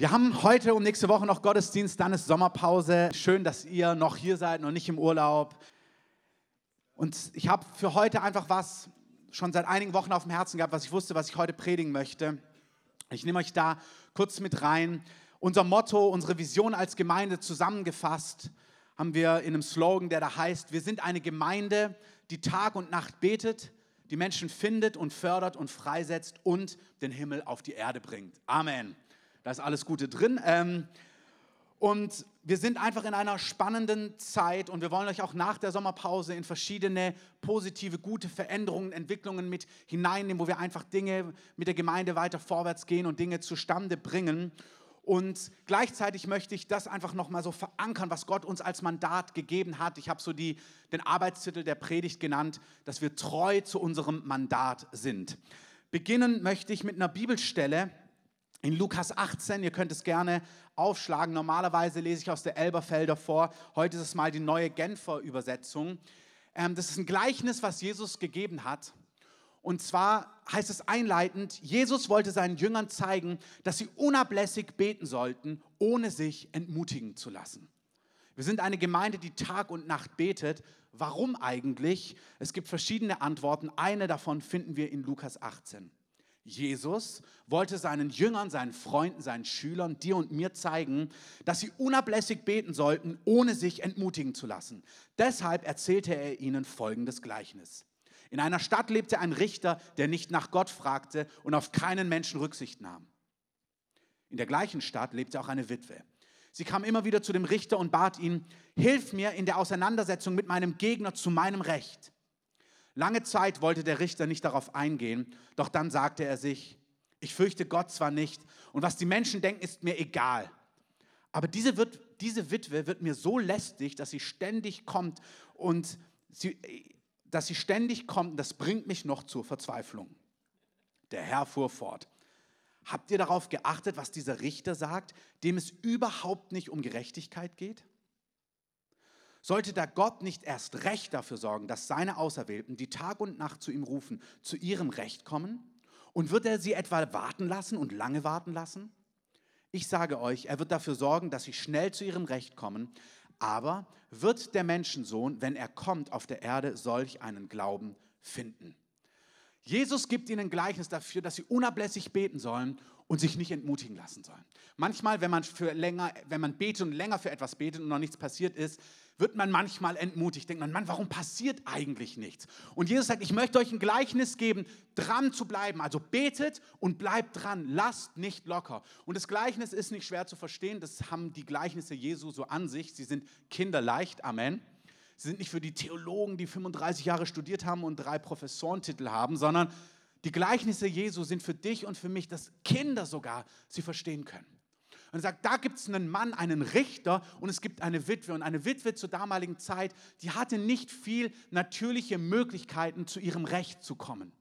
Wir haben heute und nächste Woche noch Gottesdienst, dann ist Sommerpause. Schön, dass ihr noch hier seid, noch nicht im Urlaub. Und ich habe für heute einfach was schon seit einigen Wochen auf dem Herzen gehabt, was ich wusste, was ich heute predigen möchte. Ich nehme euch da kurz mit rein. Unser Motto, unsere Vision als Gemeinde zusammengefasst, haben wir in einem Slogan, der da heißt, wir sind eine Gemeinde, die Tag und Nacht betet, die Menschen findet und fördert und freisetzt und den Himmel auf die Erde bringt. Amen. Da ist alles Gute drin. Ähm, und wir sind einfach in einer spannenden Zeit und wir wollen euch auch nach der Sommerpause in verschiedene positive, gute Veränderungen, Entwicklungen mit hineinnehmen, wo wir einfach Dinge mit der Gemeinde weiter vorwärts gehen und Dinge zustande bringen. Und gleichzeitig möchte ich das einfach nochmal so verankern, was Gott uns als Mandat gegeben hat. Ich habe so die, den Arbeitstitel der Predigt genannt, dass wir treu zu unserem Mandat sind. Beginnen möchte ich mit einer Bibelstelle, in Lukas 18, ihr könnt es gerne aufschlagen. Normalerweise lese ich aus der Elberfelder vor. Heute ist es mal die neue Genfer Übersetzung. Ähm, das ist ein Gleichnis, was Jesus gegeben hat. Und zwar heißt es einleitend, Jesus wollte seinen Jüngern zeigen, dass sie unablässig beten sollten, ohne sich entmutigen zu lassen. Wir sind eine Gemeinde, die Tag und Nacht betet. Warum eigentlich? Es gibt verschiedene Antworten. Eine davon finden wir in Lukas 18. Jesus wollte seinen Jüngern, seinen Freunden, seinen Schülern, dir und mir zeigen, dass sie unablässig beten sollten, ohne sich entmutigen zu lassen. Deshalb erzählte er ihnen folgendes Gleichnis. In einer Stadt lebte ein Richter, der nicht nach Gott fragte und auf keinen Menschen Rücksicht nahm. In der gleichen Stadt lebte auch eine Witwe. Sie kam immer wieder zu dem Richter und bat ihn, hilf mir in der Auseinandersetzung mit meinem Gegner zu meinem Recht. Lange Zeit wollte der Richter nicht darauf eingehen, doch dann sagte er sich, ich fürchte Gott zwar nicht und was die Menschen denken, ist mir egal. Aber diese, wird, diese Witwe wird mir so lästig, dass sie ständig kommt und sie, dass sie ständig kommt, das bringt mich noch zur Verzweiflung. Der Herr fuhr fort. Habt ihr darauf geachtet, was dieser Richter sagt, dem es überhaupt nicht um Gerechtigkeit geht? Sollte da Gott nicht erst recht dafür sorgen, dass seine Auserwählten, die Tag und Nacht zu ihm rufen, zu ihrem Recht kommen? Und wird er sie etwa warten lassen und lange warten lassen? Ich sage euch, er wird dafür sorgen, dass sie schnell zu ihrem Recht kommen. Aber wird der Menschensohn, wenn er kommt auf der Erde, solch einen Glauben finden? Jesus gibt ihnen Gleichnis dafür, dass sie unablässig beten sollen und sich nicht entmutigen lassen sollen. Manchmal, wenn man, für länger, wenn man betet und länger für etwas betet und noch nichts passiert ist, wird man manchmal entmutigt. Denkt man, Mann, warum passiert eigentlich nichts? Und Jesus sagt, ich möchte euch ein Gleichnis geben, dran zu bleiben. Also betet und bleibt dran, lasst nicht locker. Und das Gleichnis ist nicht schwer zu verstehen, das haben die Gleichnisse Jesu so an sich. Sie sind kinderleicht, Amen. Sie sind nicht für die Theologen, die 35 Jahre studiert haben und drei Professorentitel haben, sondern die Gleichnisse Jesu sind für dich und für mich, dass Kinder sogar sie verstehen können. Und er sagt, da gibt es einen Mann, einen Richter und es gibt eine Witwe. Und eine Witwe zur damaligen Zeit, die hatte nicht viel natürliche Möglichkeiten, zu ihrem Recht zu kommen.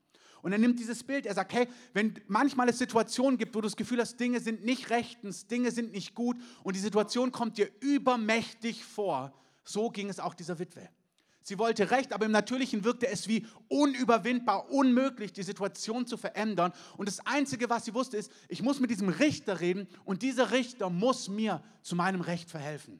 Und er nimmt dieses Bild, er sagt, hey, wenn manchmal es Situationen gibt, wo du das Gefühl hast, Dinge sind nicht rechtens, Dinge sind nicht gut und die Situation kommt dir übermächtig vor, so ging es auch dieser Witwe. Sie wollte Recht, aber im Natürlichen wirkte es wie unüberwindbar, unmöglich, die Situation zu verändern. Und das Einzige, was sie wusste, ist, ich muss mit diesem Richter reden und dieser Richter muss mir zu meinem Recht verhelfen.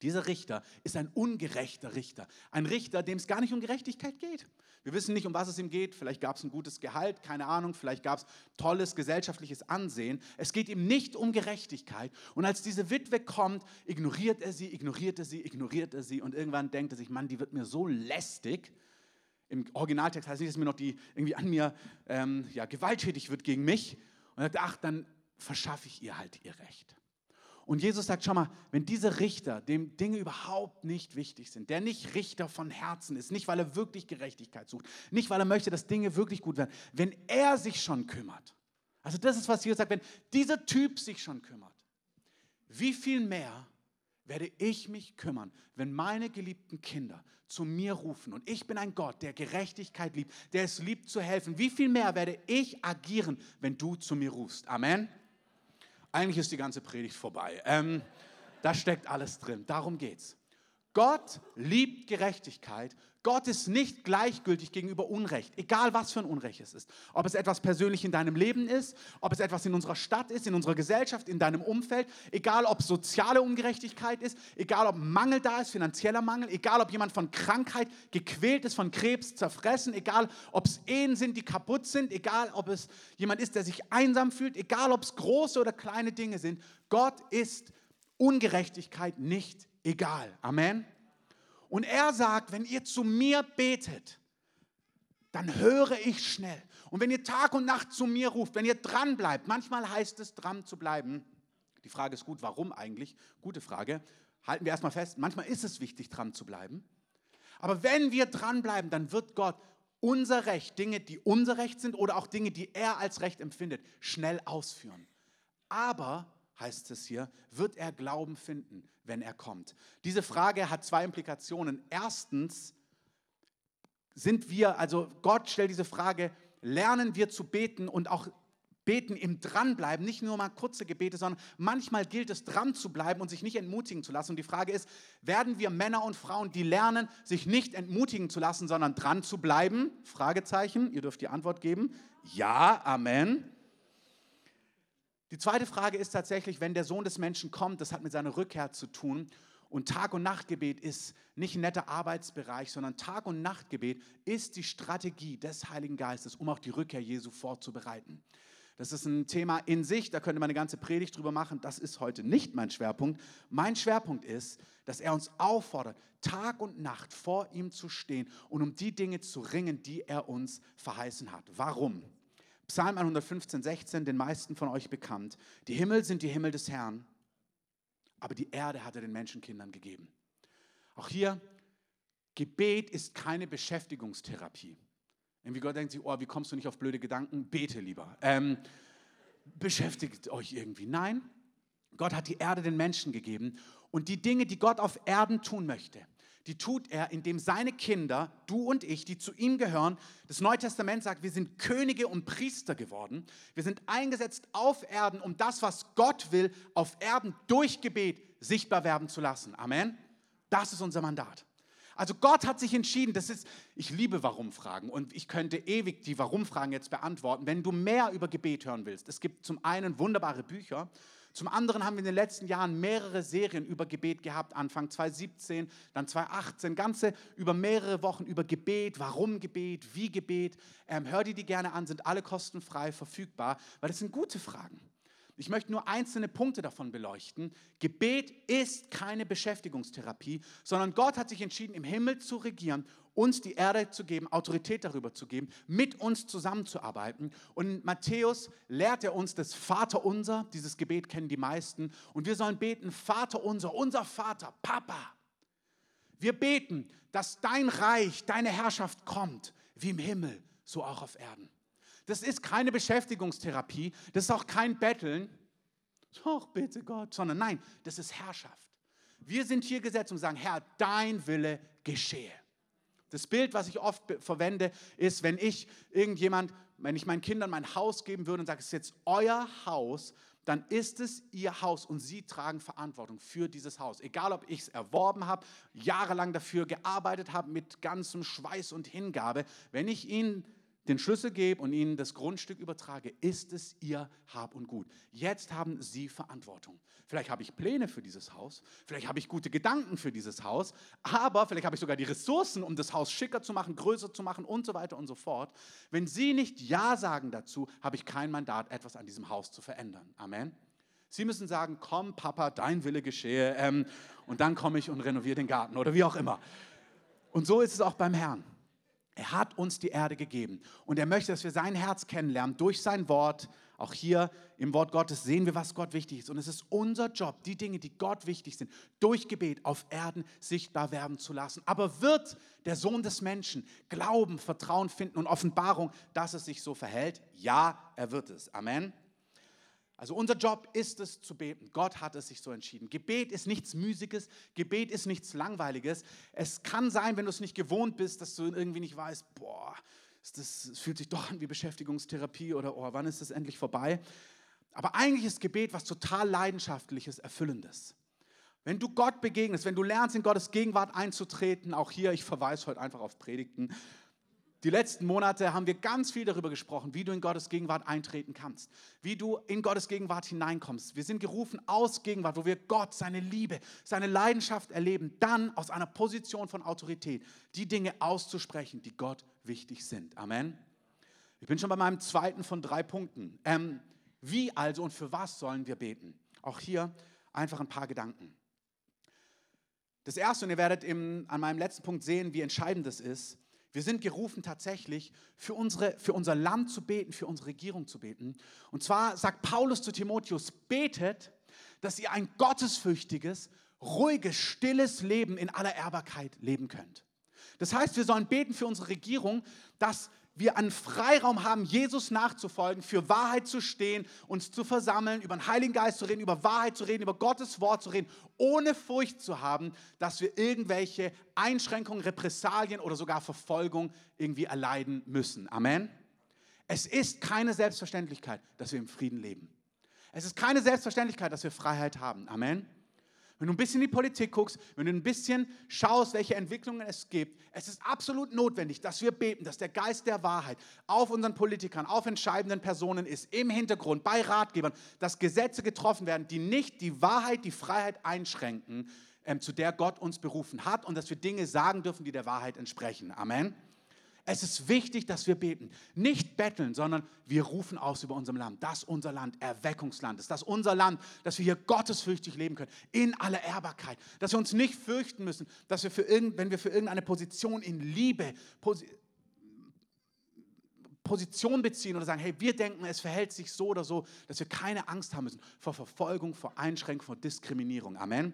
Dieser Richter ist ein ungerechter Richter. Ein Richter, dem es gar nicht um Gerechtigkeit geht. Wir wissen nicht, um was es ihm geht. Vielleicht gab es ein gutes Gehalt, keine Ahnung. Vielleicht gab es tolles gesellschaftliches Ansehen. Es geht ihm nicht um Gerechtigkeit. Und als diese Witwe kommt, ignoriert er sie, ignoriert er sie, ignoriert er sie. Und irgendwann denkt er sich, Mann, die wird mir so lästig. Im Originaltext heißt nicht, dass mir noch die irgendwie an mir ähm, ja, gewalttätig wird gegen mich. Und er sagt, ach, dann verschaffe ich ihr halt ihr Recht. Und Jesus sagt, schau mal, wenn dieser Richter, dem Dinge überhaupt nicht wichtig sind, der nicht Richter von Herzen ist, nicht weil er wirklich Gerechtigkeit sucht, nicht weil er möchte, dass Dinge wirklich gut werden, wenn er sich schon kümmert, also das ist, was Jesus sagt, wenn dieser Typ sich schon kümmert, wie viel mehr werde ich mich kümmern, wenn meine geliebten Kinder zu mir rufen und ich bin ein Gott, der Gerechtigkeit liebt, der es liebt zu helfen. Wie viel mehr werde ich agieren, wenn du zu mir rufst? Amen. Eigentlich ist die ganze Predigt vorbei. Ähm, da steckt alles drin. Darum geht's. Gott liebt Gerechtigkeit. Gott ist nicht gleichgültig gegenüber Unrecht, egal was für ein Unrecht es ist. Ob es etwas persönlich in deinem Leben ist, ob es etwas in unserer Stadt ist, in unserer Gesellschaft, in deinem Umfeld, egal ob soziale Ungerechtigkeit ist, egal ob Mangel da ist, finanzieller Mangel, egal ob jemand von Krankheit gequält ist, von Krebs zerfressen, egal ob es Ehen sind, die kaputt sind, egal ob es jemand ist, der sich einsam fühlt, egal ob es große oder kleine Dinge sind. Gott ist Ungerechtigkeit nicht egal. Amen. Und er sagt, wenn ihr zu mir betet, dann höre ich schnell. Und wenn ihr Tag und Nacht zu mir ruft, wenn ihr dran bleibt, manchmal heißt es dran zu bleiben. Die Frage ist gut, warum eigentlich? Gute Frage. Halten wir erstmal fest, manchmal ist es wichtig, dran zu bleiben. Aber wenn wir dranbleiben, dann wird Gott unser Recht, Dinge, die unser Recht sind oder auch Dinge, die er als Recht empfindet, schnell ausführen. Aber heißt es hier, wird er Glauben finden, wenn er kommt? Diese Frage hat zwei Implikationen. Erstens sind wir, also Gott stellt diese Frage, lernen wir zu beten und auch beten im Dranbleiben, nicht nur mal kurze Gebete, sondern manchmal gilt es dran zu bleiben und sich nicht entmutigen zu lassen. Und die Frage ist, werden wir Männer und Frauen, die lernen, sich nicht entmutigen zu lassen, sondern dran zu bleiben? Fragezeichen, ihr dürft die Antwort geben. Ja, Amen. Die zweite Frage ist tatsächlich, wenn der Sohn des Menschen kommt, das hat mit seiner Rückkehr zu tun. Und Tag- und Nachtgebet ist nicht ein netter Arbeitsbereich, sondern Tag- und Nachtgebet ist die Strategie des Heiligen Geistes, um auch die Rückkehr Jesu vorzubereiten. Das ist ein Thema in sich, da könnte man eine ganze Predigt drüber machen. Das ist heute nicht mein Schwerpunkt. Mein Schwerpunkt ist, dass er uns auffordert, Tag und Nacht vor ihm zu stehen und um die Dinge zu ringen, die er uns verheißen hat. Warum? Psalm 115, 16, den meisten von euch bekannt. Die Himmel sind die Himmel des Herrn, aber die Erde hat er den Menschenkindern gegeben. Auch hier, Gebet ist keine Beschäftigungstherapie. Irgendwie Gott denkt sich, oh, wie kommst du nicht auf blöde Gedanken? Bete lieber. Ähm, beschäftigt euch irgendwie. Nein, Gott hat die Erde den Menschen gegeben und die Dinge, die Gott auf Erden tun möchte, die tut er, indem seine Kinder, du und ich, die zu ihm gehören, das Neue Testament sagt, wir sind Könige und Priester geworden. Wir sind eingesetzt auf Erden, um das, was Gott will, auf Erden durch Gebet sichtbar werden zu lassen. Amen. Das ist unser Mandat. Also Gott hat sich entschieden, das ist, ich liebe Warum-Fragen und ich könnte ewig die Warum-Fragen jetzt beantworten, wenn du mehr über Gebet hören willst. Es gibt zum einen wunderbare Bücher, zum anderen haben wir in den letzten Jahren mehrere Serien über Gebet gehabt, Anfang 2017, dann 2018, ganze über mehrere Wochen über Gebet, warum Gebet, wie Gebet. Ähm, hör dir die gerne an, sind alle kostenfrei verfügbar, weil das sind gute Fragen. Ich möchte nur einzelne Punkte davon beleuchten. Gebet ist keine Beschäftigungstherapie, sondern Gott hat sich entschieden, im Himmel zu regieren, uns die Erde zu geben, Autorität darüber zu geben, mit uns zusammenzuarbeiten. Und in Matthäus lehrt er uns das Vater unser, dieses Gebet kennen die meisten, und wir sollen beten, Vater unser, unser Vater, Papa. Wir beten, dass dein Reich, deine Herrschaft kommt, wie im Himmel, so auch auf Erden. Das ist keine Beschäftigungstherapie, das ist auch kein Betteln. Doch, bitte Gott, sondern nein, das ist Herrschaft. Wir sind hier gesetzt und sagen, Herr, dein Wille geschehe. Das Bild, was ich oft verwende, ist, wenn ich irgendjemand, wenn ich meinen Kindern mein Haus geben würde und sage, es ist jetzt euer Haus, dann ist es ihr Haus und sie tragen Verantwortung für dieses Haus. Egal, ob ich es erworben habe, jahrelang dafür gearbeitet habe, mit ganzem Schweiß und Hingabe. Wenn ich ihnen den Schlüssel gebe und ihnen das Grundstück übertrage, ist es ihr Hab und Gut. Jetzt haben sie Verantwortung. Vielleicht habe ich Pläne für dieses Haus, vielleicht habe ich gute Gedanken für dieses Haus, aber vielleicht habe ich sogar die Ressourcen, um das Haus schicker zu machen, größer zu machen und so weiter und so fort. Wenn sie nicht Ja sagen dazu, habe ich kein Mandat, etwas an diesem Haus zu verändern. Amen. Sie müssen sagen, komm Papa, dein Wille geschehe ähm, und dann komme ich und renoviere den Garten oder wie auch immer. Und so ist es auch beim Herrn. Er hat uns die Erde gegeben und er möchte, dass wir sein Herz kennenlernen durch sein Wort. Auch hier im Wort Gottes sehen wir, was Gott wichtig ist. Und es ist unser Job, die Dinge, die Gott wichtig sind, durch Gebet auf Erden sichtbar werden zu lassen. Aber wird der Sohn des Menschen Glauben, Vertrauen finden und Offenbarung, dass es sich so verhält? Ja, er wird es. Amen. Also unser Job ist es zu beten. Gott hat es sich so entschieden. Gebet ist nichts Müßiges, Gebet ist nichts Langweiliges. Es kann sein, wenn du es nicht gewohnt bist, dass du irgendwie nicht weißt, boah, das, fühlt sich doch an wie Beschäftigungstherapie oder oh, wann ist das endlich vorbei? Aber eigentlich ist Gebet was total leidenschaftliches, erfüllendes. Wenn du Gott begegnest, wenn du lernst, in Gottes Gegenwart einzutreten, auch hier, ich verweise heute einfach auf Predigten. Die letzten Monate haben wir ganz viel darüber gesprochen, wie du in Gottes Gegenwart eintreten kannst, wie du in Gottes Gegenwart hineinkommst. Wir sind gerufen aus Gegenwart, wo wir Gott, seine Liebe, seine Leidenschaft erleben, dann aus einer Position von Autorität die Dinge auszusprechen, die Gott wichtig sind. Amen. Ich bin schon bei meinem zweiten von drei Punkten. Ähm, wie also und für was sollen wir beten? Auch hier einfach ein paar Gedanken. Das erste, und ihr werdet im, an meinem letzten Punkt sehen, wie entscheidend das ist, wir sind gerufen tatsächlich für, unsere, für unser Land zu beten, für unsere Regierung zu beten. Und zwar sagt Paulus zu Timotheus, betet, dass ihr ein gottesfürchtiges, ruhiges, stilles Leben in aller Ehrbarkeit leben könnt. Das heißt, wir sollen beten für unsere Regierung, dass wir einen Freiraum haben, Jesus nachzufolgen, für Wahrheit zu stehen, uns zu versammeln, über den Heiligen Geist zu reden, über Wahrheit zu reden, über Gottes Wort zu reden, ohne Furcht zu haben, dass wir irgendwelche Einschränkungen, Repressalien oder sogar Verfolgung irgendwie erleiden müssen. Amen. Es ist keine Selbstverständlichkeit, dass wir im Frieden leben. Es ist keine Selbstverständlichkeit, dass wir Freiheit haben. Amen wenn du ein bisschen in die Politik guckst, wenn du ein bisschen schaust, welche Entwicklungen es gibt, es ist absolut notwendig, dass wir beten, dass der Geist der Wahrheit auf unseren Politikern, auf entscheidenden Personen ist, im Hintergrund, bei Ratgebern, dass Gesetze getroffen werden, die nicht die Wahrheit, die Freiheit einschränken, ähm, zu der Gott uns berufen hat und dass wir Dinge sagen dürfen, die der Wahrheit entsprechen. Amen. Es ist wichtig, dass wir beten. Nicht betteln, sondern wir rufen aus über unserem Land. Das ist unser Land, Erweckungsland ist. Das ist unser Land, dass wir hier gottesfürchtig leben können, in aller Ehrbarkeit. Dass wir uns nicht fürchten müssen, dass wir für irgend, wenn wir für irgendeine Position in Liebe, Position beziehen oder sagen, hey, wir denken, es verhält sich so oder so, dass wir keine Angst haben müssen vor Verfolgung, vor Einschränkung, vor Diskriminierung. Amen.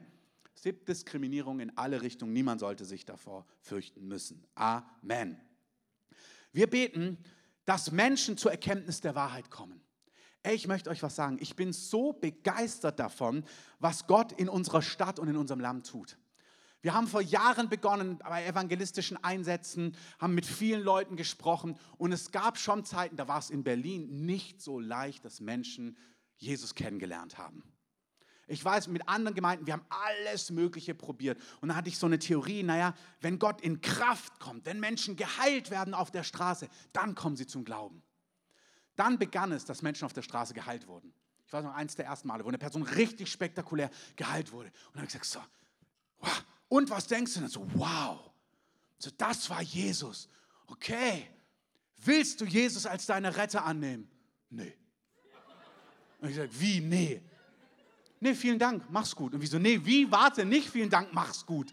Es gibt Diskriminierung in alle Richtungen. Niemand sollte sich davor fürchten müssen. Amen. Wir beten, dass Menschen zur Erkenntnis der Wahrheit kommen. Ich möchte euch was sagen. Ich bin so begeistert davon, was Gott in unserer Stadt und in unserem Land tut. Wir haben vor Jahren begonnen bei evangelistischen Einsätzen, haben mit vielen Leuten gesprochen und es gab schon Zeiten, da war es in Berlin nicht so leicht, dass Menschen Jesus kennengelernt haben. Ich weiß, mit anderen Gemeinden, wir haben alles Mögliche probiert. Und da hatte ich so eine Theorie, naja, wenn Gott in Kraft kommt, wenn Menschen geheilt werden auf der Straße, dann kommen sie zum Glauben. Dann begann es, dass Menschen auf der Straße geheilt wurden. Ich weiß noch, eins der ersten Male, wo eine Person richtig spektakulär geheilt wurde. Und dann habe ich gesagt, so, wow. und was denkst du denn? So, wow, so, das war Jesus. Okay, willst du Jesus als deine Retter annehmen? Nee. Und ich sage, wie, nee? Nee, vielen Dank, mach's gut. Und wieso, nee, wie, warte, nicht vielen Dank, mach's gut.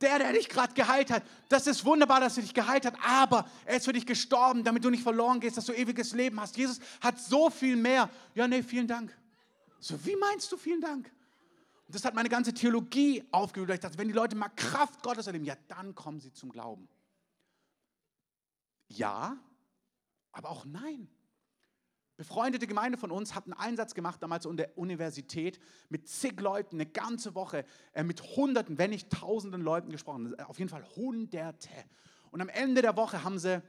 Der, der dich gerade geheilt hat, das ist wunderbar, dass er dich geheilt hat, aber er ist für dich gestorben, damit du nicht verloren gehst, dass du ewiges Leben hast. Jesus hat so viel mehr. Ja, nee, vielen Dank. So, wie meinst du vielen Dank? Und das hat meine ganze Theologie aufgewühlt. Ich dachte, wenn die Leute mal Kraft Gottes erleben, ja, dann kommen sie zum Glauben. Ja, aber auch nein befreundete Gemeinde von uns hat einen Einsatz gemacht, damals an der Universität, mit zig Leuten, eine ganze Woche, äh, mit Hunderten, wenn nicht Tausenden Leuten gesprochen. Auf jeden Fall Hunderte. Und am Ende der Woche haben sie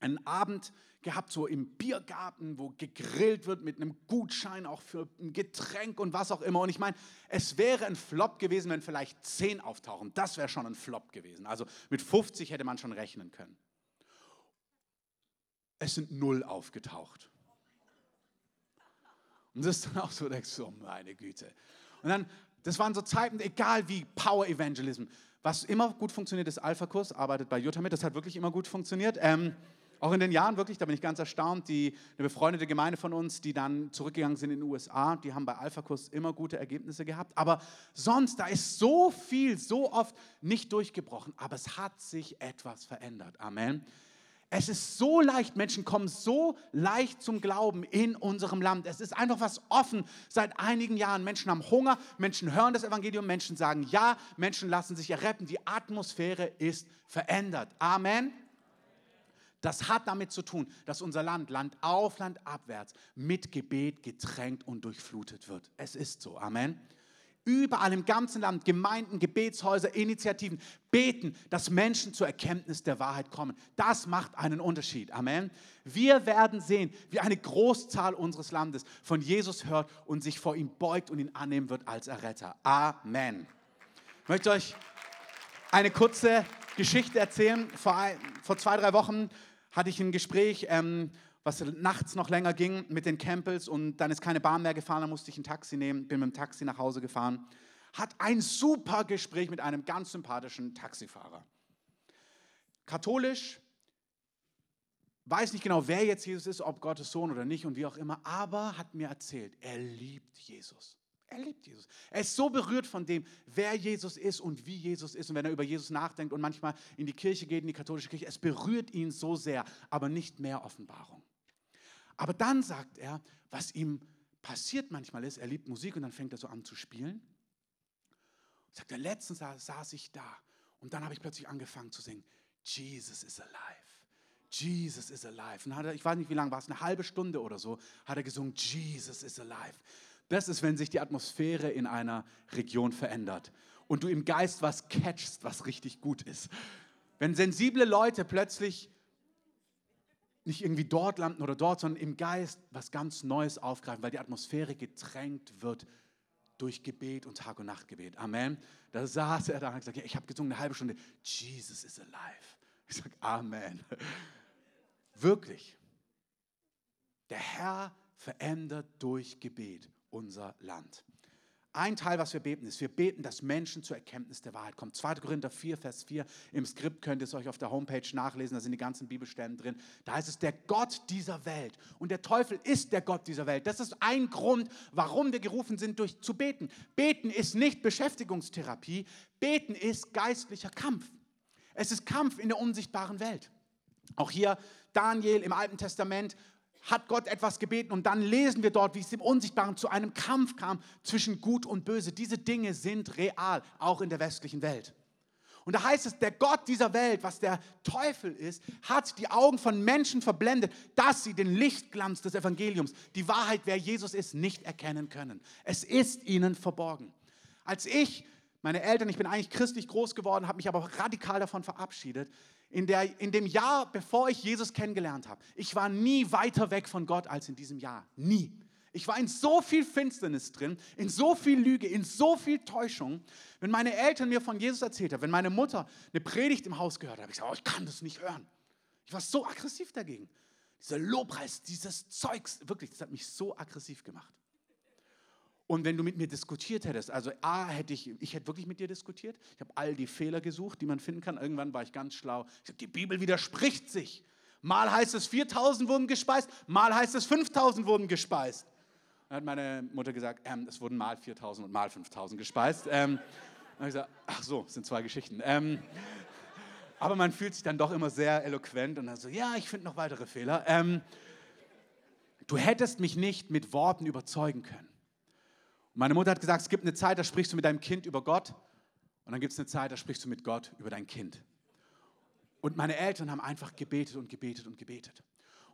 einen Abend gehabt, so im Biergarten, wo gegrillt wird mit einem Gutschein auch für ein Getränk und was auch immer. Und ich meine, es wäre ein Flop gewesen, wenn vielleicht zehn auftauchen. Das wäre schon ein Flop gewesen. Also mit 50 hätte man schon rechnen können. Es sind null aufgetaucht. Und das ist dann auch so, denkst du, oh meine Güte. Und dann, das waren so Zeiten, egal wie Power Evangelism. Was immer gut funktioniert, ist Alpha-Kurs, arbeitet bei Jutta mit, das hat wirklich immer gut funktioniert. Ähm, auch in den Jahren wirklich, da bin ich ganz erstaunt, die, eine befreundete Gemeinde von uns, die dann zurückgegangen sind in den USA, die haben bei Alpha-Kurs immer gute Ergebnisse gehabt. Aber sonst, da ist so viel, so oft nicht durchgebrochen. Aber es hat sich etwas verändert. Amen. Es ist so leicht, Menschen kommen so leicht zum Glauben in unserem Land. Es ist einfach was offen seit einigen Jahren. Menschen haben Hunger, Menschen hören das Evangelium, Menschen sagen ja, Menschen lassen sich erretten. Die Atmosphäre ist verändert. Amen. Das hat damit zu tun, dass unser Land, Land auf, Land abwärts, mit Gebet getränkt und durchflutet wird. Es ist so. Amen. Überall im ganzen Land, Gemeinden, Gebetshäuser, Initiativen beten, dass Menschen zur Erkenntnis der Wahrheit kommen. Das macht einen Unterschied. Amen. Wir werden sehen, wie eine Großzahl unseres Landes von Jesus hört und sich vor ihm beugt und ihn annehmen wird als Erretter. Amen. Ich möchte euch eine kurze Geschichte erzählen. Vor, vor zwei, drei Wochen hatte ich ein Gespräch, ähm, was nachts noch länger ging mit den Campbells und dann ist keine Bahn mehr gefahren, dann musste ich ein Taxi nehmen, bin mit dem Taxi nach Hause gefahren. Hat ein super Gespräch mit einem ganz sympathischen Taxifahrer. Katholisch, weiß nicht genau, wer jetzt Jesus ist, ob Gottes Sohn oder nicht und wie auch immer, aber hat mir erzählt, er liebt Jesus. Er liebt Jesus. Er ist so berührt von dem, wer Jesus ist und wie Jesus ist. Und wenn er über Jesus nachdenkt und manchmal in die Kirche geht, in die katholische Kirche, es berührt ihn so sehr, aber nicht mehr Offenbarung. Aber dann sagt er, was ihm passiert manchmal ist, er liebt Musik und dann fängt er so an zu spielen. Und sagt er, letztens saß ich da und dann habe ich plötzlich angefangen zu singen, Jesus is alive. Jesus is alive. Und hat er, ich weiß nicht, wie lange war es, eine halbe Stunde oder so, hat er gesungen, Jesus is alive. Das ist, wenn sich die Atmosphäre in einer Region verändert und du im Geist was catchst, was richtig gut ist. Wenn sensible Leute plötzlich nicht irgendwie dort landen oder dort, sondern im Geist was ganz Neues aufgreifen, weil die Atmosphäre getränkt wird durch Gebet und Tag- und Nachtgebet. Amen. Da saß er da und hat gesagt, ja, ich habe gesungen eine halbe Stunde, Jesus is alive. Ich sage, Amen. Wirklich. Der Herr verändert durch Gebet unser Land. Ein Teil, was wir beten, ist, wir beten, dass Menschen zur Erkenntnis der Wahrheit kommen. 2. Korinther 4, Vers 4. Im Skript könnt ihr es euch auf der Homepage nachlesen, da sind die ganzen Bibelstellen drin. Da heißt es, der Gott dieser Welt. Und der Teufel ist der Gott dieser Welt. Das ist ein Grund, warum wir gerufen sind, durch, zu beten. Beten ist nicht Beschäftigungstherapie, beten ist geistlicher Kampf. Es ist Kampf in der unsichtbaren Welt. Auch hier Daniel im Alten Testament hat Gott etwas gebeten und dann lesen wir dort, wie es im Unsichtbaren zu einem Kampf kam zwischen Gut und Böse. Diese Dinge sind real, auch in der westlichen Welt. Und da heißt es, der Gott dieser Welt, was der Teufel ist, hat die Augen von Menschen verblendet, dass sie den Lichtglanz des Evangeliums, die Wahrheit, wer Jesus ist, nicht erkennen können. Es ist ihnen verborgen. Als ich, meine Eltern, ich bin eigentlich christlich groß geworden, habe mich aber radikal davon verabschiedet, in, der, in dem Jahr, bevor ich Jesus kennengelernt habe, ich war nie weiter weg von Gott als in diesem Jahr. Nie. Ich war in so viel Finsternis drin, in so viel Lüge, in so viel Täuschung. Wenn meine Eltern mir von Jesus erzählt haben, wenn meine Mutter eine Predigt im Haus gehört hat, habe ich gesagt, oh, ich kann das nicht hören. Ich war so aggressiv dagegen. Dieser Lobpreis, dieses Zeugs, wirklich, das hat mich so aggressiv gemacht. Und wenn du mit mir diskutiert hättest, also A, hätte ich, ich hätte wirklich mit dir diskutiert. Ich habe all die Fehler gesucht, die man finden kann. Irgendwann war ich ganz schlau. Ich sage, die Bibel widerspricht sich. Mal heißt es 4000 wurden gespeist, mal heißt es 5000 wurden gespeist. Dann hat meine Mutter gesagt, ähm, es wurden mal 4000 und mal 5000 gespeist. Ähm, dann habe ich gesagt, ach so, sind zwei Geschichten. Ähm, aber man fühlt sich dann doch immer sehr eloquent und dann so, ja, ich finde noch weitere Fehler. Ähm, du hättest mich nicht mit Worten überzeugen können. Meine Mutter hat gesagt, es gibt eine Zeit, da sprichst du mit deinem Kind über Gott und dann gibt es eine Zeit, da sprichst du mit Gott über dein Kind. Und meine Eltern haben einfach gebetet und gebetet und gebetet.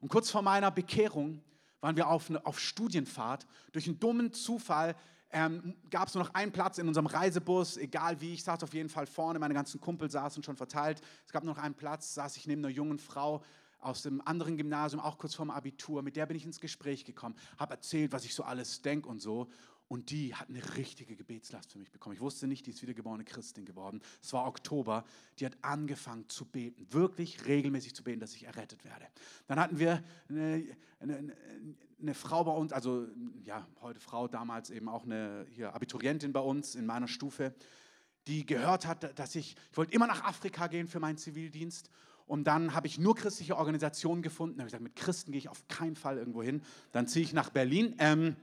Und kurz vor meiner Bekehrung waren wir auf, auf Studienfahrt. Durch einen dummen Zufall ähm, gab es nur noch einen Platz in unserem Reisebus, egal wie, ich saß auf jeden Fall vorne, meine ganzen Kumpel saßen schon verteilt. Es gab nur noch einen Platz, saß ich neben einer jungen Frau aus dem anderen Gymnasium, auch kurz vorm Abitur. Mit der bin ich ins Gespräch gekommen, habe erzählt, was ich so alles denke und so. Und die hat eine richtige Gebetslast für mich bekommen. Ich wusste nicht, die ist wiedergeborene Christin geworden. Es war Oktober. Die hat angefangen zu beten, wirklich regelmäßig zu beten, dass ich errettet werde. Dann hatten wir eine, eine, eine Frau bei uns, also ja, heute Frau, damals eben auch eine hier, Abiturientin bei uns in meiner Stufe, die gehört hat, dass ich, ich wollte immer nach Afrika gehen für meinen Zivildienst. Und dann habe ich nur christliche Organisationen gefunden. Da habe ich gesagt, mit Christen gehe ich auf keinen Fall irgendwo hin. Dann ziehe ich nach Berlin. Ähm,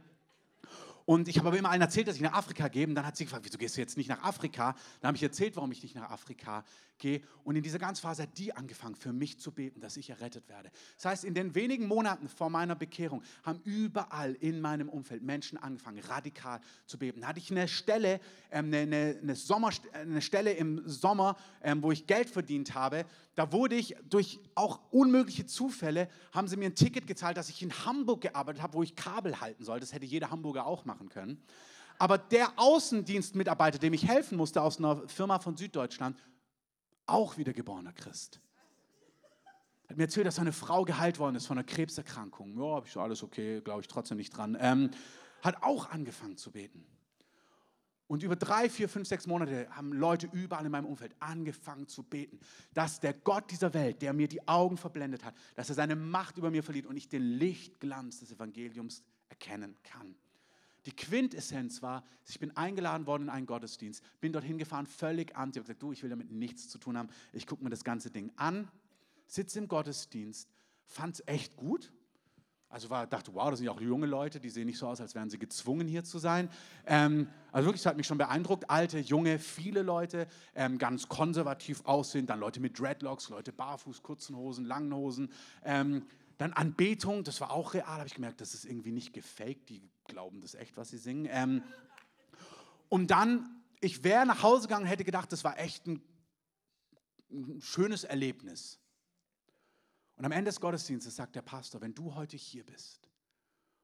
und ich habe aber immer allen erzählt, dass ich nach Afrika gehe. Und dann hat sie gefragt, wieso gehst du jetzt nicht nach Afrika? Dann habe ich erzählt, warum ich nicht nach Afrika gehe. Und in dieser ganzen Phase hat die angefangen, für mich zu beten, dass ich errettet werde. Das heißt, in den wenigen Monaten vor meiner Bekehrung haben überall in meinem Umfeld Menschen angefangen, radikal zu beten. Da hatte ich eine Stelle, ähm, eine, eine, eine, Sommer, eine Stelle im Sommer, ähm, wo ich Geld verdient habe. Da wurde ich durch auch unmögliche Zufälle, haben sie mir ein Ticket gezahlt, dass ich in Hamburg gearbeitet habe, wo ich Kabel halten soll. Das hätte jeder Hamburger auch machen können. aber der Außendienstmitarbeiter, dem ich helfen musste aus einer Firma von Süddeutschland, auch wiedergeborener Christ. Hat mir erzählt, dass seine Frau geheilt worden ist von einer Krebserkrankung. Ja, habe ich alles okay, glaube ich trotzdem nicht dran. Ähm, hat auch angefangen zu beten. Und über drei, vier, fünf, sechs Monate haben Leute überall in meinem Umfeld angefangen zu beten, dass der Gott dieser Welt, der mir die Augen verblendet hat, dass er seine Macht über mir verliert und ich den Lichtglanz des Evangeliums erkennen kann. Die Quintessenz war, ich bin eingeladen worden in einen Gottesdienst, bin dorthin gefahren, völlig anti, habe gesagt, du, ich will damit nichts zu tun haben, ich gucke mir das ganze Ding an, sitze im Gottesdienst, fand es echt gut, also war, dachte, wow, das sind ja auch junge Leute, die sehen nicht so aus, als wären sie gezwungen hier zu sein. Ähm, also wirklich, das hat mich schon beeindruckt. Alte, junge, viele Leute, ähm, ganz konservativ aussehen, dann Leute mit Dreadlocks, Leute barfuß, kurzen Hosen, langen Hosen. Ähm, dann Anbetung, das war auch real, habe ich gemerkt, das ist irgendwie nicht gefaked, die glauben das echt, was sie singen. Ähm, und dann, ich wäre nach Hause gegangen hätte gedacht, das war echt ein, ein schönes Erlebnis. Und am Ende des Gottesdienstes sagt der Pastor, wenn du heute hier bist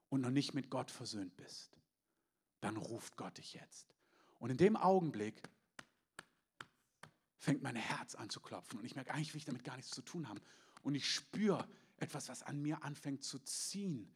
und noch nicht mit Gott versöhnt bist, dann ruft Gott dich jetzt. Und in dem Augenblick fängt mein Herz an zu klopfen und ich merke, eigentlich will ich damit gar nichts zu tun haben. Und ich spüre etwas, was an mir anfängt zu ziehen.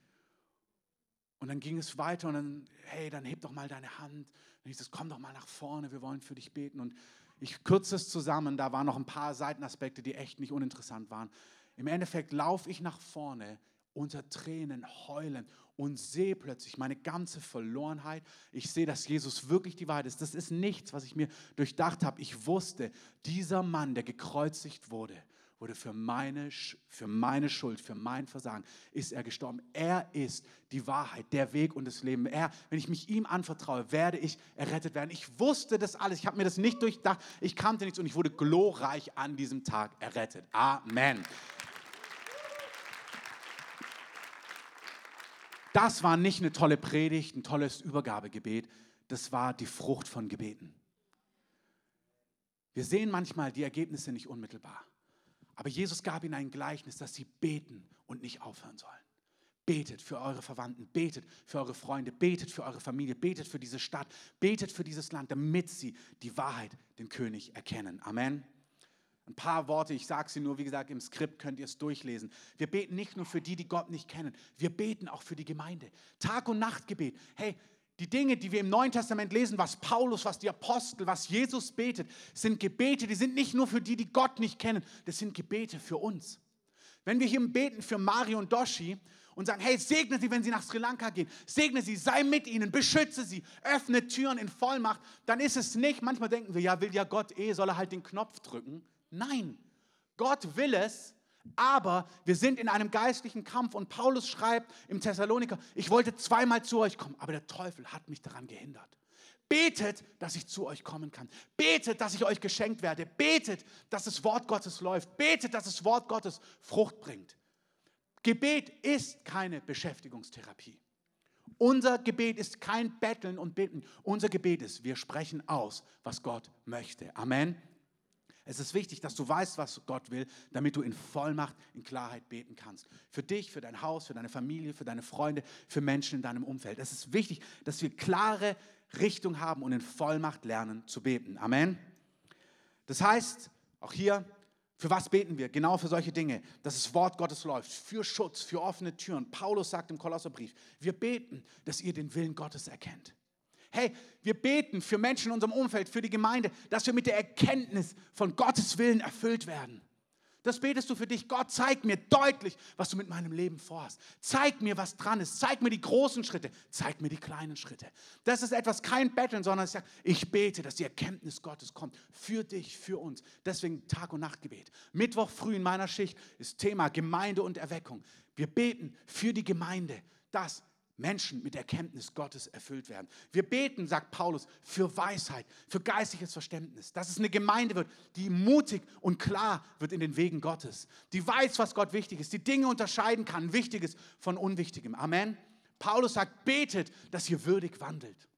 Und dann ging es weiter und dann, hey, dann heb doch mal deine Hand. Dann hieß es, komm doch mal nach vorne, wir wollen für dich beten. Und ich kürze es zusammen, da waren noch ein paar Seitenaspekte, die echt nicht uninteressant waren. Im Endeffekt laufe ich nach vorne unter Tränen heulen und sehe plötzlich meine ganze Verlorenheit. Ich sehe, dass Jesus wirklich die Wahrheit ist. Das ist nichts, was ich mir durchdacht habe. Ich wusste, dieser Mann, der gekreuzigt wurde, wurde für meine, für meine Schuld, für mein Versagen, ist er gestorben. Er ist die Wahrheit, der Weg und das Leben. Er, wenn ich mich ihm anvertraue, werde ich errettet werden. Ich wusste das alles. Ich habe mir das nicht durchdacht. Ich kannte nichts und ich wurde glorreich an diesem Tag errettet. Amen. Das war nicht eine tolle Predigt, ein tolles Übergabegebet. Das war die Frucht von Gebeten. Wir sehen manchmal die Ergebnisse nicht unmittelbar. Aber Jesus gab ihnen ein Gleichnis, dass sie beten und nicht aufhören sollen. Betet für eure Verwandten, betet für eure Freunde, betet für eure Familie, betet für diese Stadt, betet für dieses Land, damit sie die Wahrheit, den König erkennen. Amen. Ein paar Worte, ich sage sie nur, wie gesagt, im Skript könnt ihr es durchlesen. Wir beten nicht nur für die, die Gott nicht kennen, wir beten auch für die Gemeinde. Tag- und Nachtgebet. Hey, die Dinge, die wir im Neuen Testament lesen, was Paulus, was die Apostel, was Jesus betet, sind Gebete, die sind nicht nur für die, die Gott nicht kennen, das sind Gebete für uns. Wenn wir hier beten für Mario und Doshi und sagen, hey, segne sie, wenn sie nach Sri Lanka gehen, segne sie, sei mit ihnen, beschütze sie, öffne Türen in Vollmacht, dann ist es nicht, manchmal denken wir, ja, will ja Gott eh, soll er halt den Knopf drücken. Nein, Gott will es, aber wir sind in einem geistlichen Kampf und Paulus schreibt im Thessaloniker, ich wollte zweimal zu euch kommen, aber der Teufel hat mich daran gehindert. Betet, dass ich zu euch kommen kann. Betet, dass ich euch geschenkt werde. Betet, dass das Wort Gottes läuft. Betet, dass das Wort Gottes Frucht bringt. Gebet ist keine Beschäftigungstherapie. Unser Gebet ist kein Betteln und Bitten. Unser Gebet ist, wir sprechen aus, was Gott möchte. Amen. Es ist wichtig, dass du weißt, was Gott will, damit du in Vollmacht, in Klarheit beten kannst. Für dich, für dein Haus, für deine Familie, für deine Freunde, für Menschen in deinem Umfeld. Es ist wichtig, dass wir klare Richtung haben und in Vollmacht lernen zu beten. Amen. Das heißt, auch hier, für was beten wir? Genau für solche Dinge, dass das Wort Gottes läuft, für Schutz, für offene Türen. Paulus sagt im Kolosserbrief, wir beten, dass ihr den Willen Gottes erkennt. Hey, wir beten für Menschen in unserem Umfeld, für die Gemeinde, dass wir mit der Erkenntnis von Gottes Willen erfüllt werden. Das betest du für dich. Gott, zeig mir deutlich, was du mit meinem Leben vorhast. Zeig mir, was dran ist. Zeig mir die großen Schritte. Zeig mir die kleinen Schritte. Das ist etwas, kein Betteln, sondern ich bete, dass die Erkenntnis Gottes kommt. Für dich, für uns. Deswegen Tag- und Nachtgebet. Mittwoch früh in meiner Schicht ist Thema Gemeinde und Erweckung. Wir beten für die Gemeinde, dass Menschen mit Erkenntnis Gottes erfüllt werden. Wir beten, sagt Paulus, für Weisheit, für geistliches Verständnis, dass es eine Gemeinde wird, die mutig und klar wird in den Wegen Gottes, die weiß, was Gott wichtig ist, die Dinge unterscheiden kann, Wichtiges von Unwichtigem. Amen. Paulus sagt, betet, dass ihr würdig wandelt.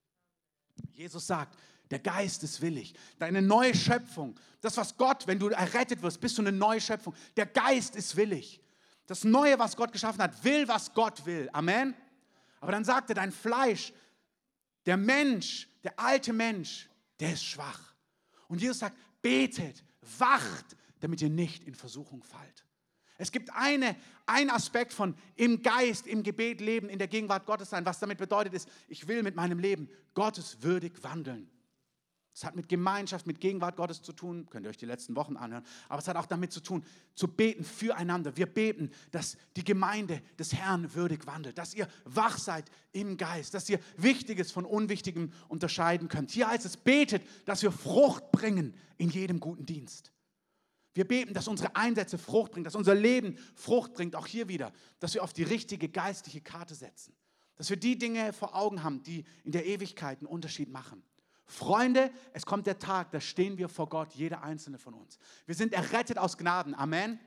Jesus sagt, der Geist ist willig. Deine neue Schöpfung, das, was Gott, wenn du errettet wirst, bist du eine neue Schöpfung. Der Geist ist willig. Das Neue, was Gott geschaffen hat, will, was Gott will. Amen. Aber dann sagte dein Fleisch, Der Mensch, der alte Mensch, der ist schwach. Und Jesus sagt, betet, wacht, damit ihr nicht in Versuchung fallt. Es gibt eine, einen Aspekt von im Geist, im Gebet leben, in der Gegenwart Gottes sein. Was damit bedeutet ist, ich will mit meinem Leben gotteswürdig wandeln. Es hat mit Gemeinschaft, mit Gegenwart Gottes zu tun, könnt ihr euch die letzten Wochen anhören, aber es hat auch damit zu tun, zu beten füreinander. Wir beten, dass die Gemeinde des Herrn würdig wandelt, dass ihr wach seid im Geist, dass ihr Wichtiges von Unwichtigem unterscheiden könnt. Hier heißt es, betet, dass wir Frucht bringen in jedem guten Dienst. Wir beten, dass unsere Einsätze Frucht bringen, dass unser Leben Frucht bringt, auch hier wieder, dass wir auf die richtige geistliche Karte setzen, dass wir die Dinge vor Augen haben, die in der Ewigkeit einen Unterschied machen. Freunde, es kommt der Tag, da stehen wir vor Gott, jeder einzelne von uns. Wir sind errettet aus Gnaden. Amen.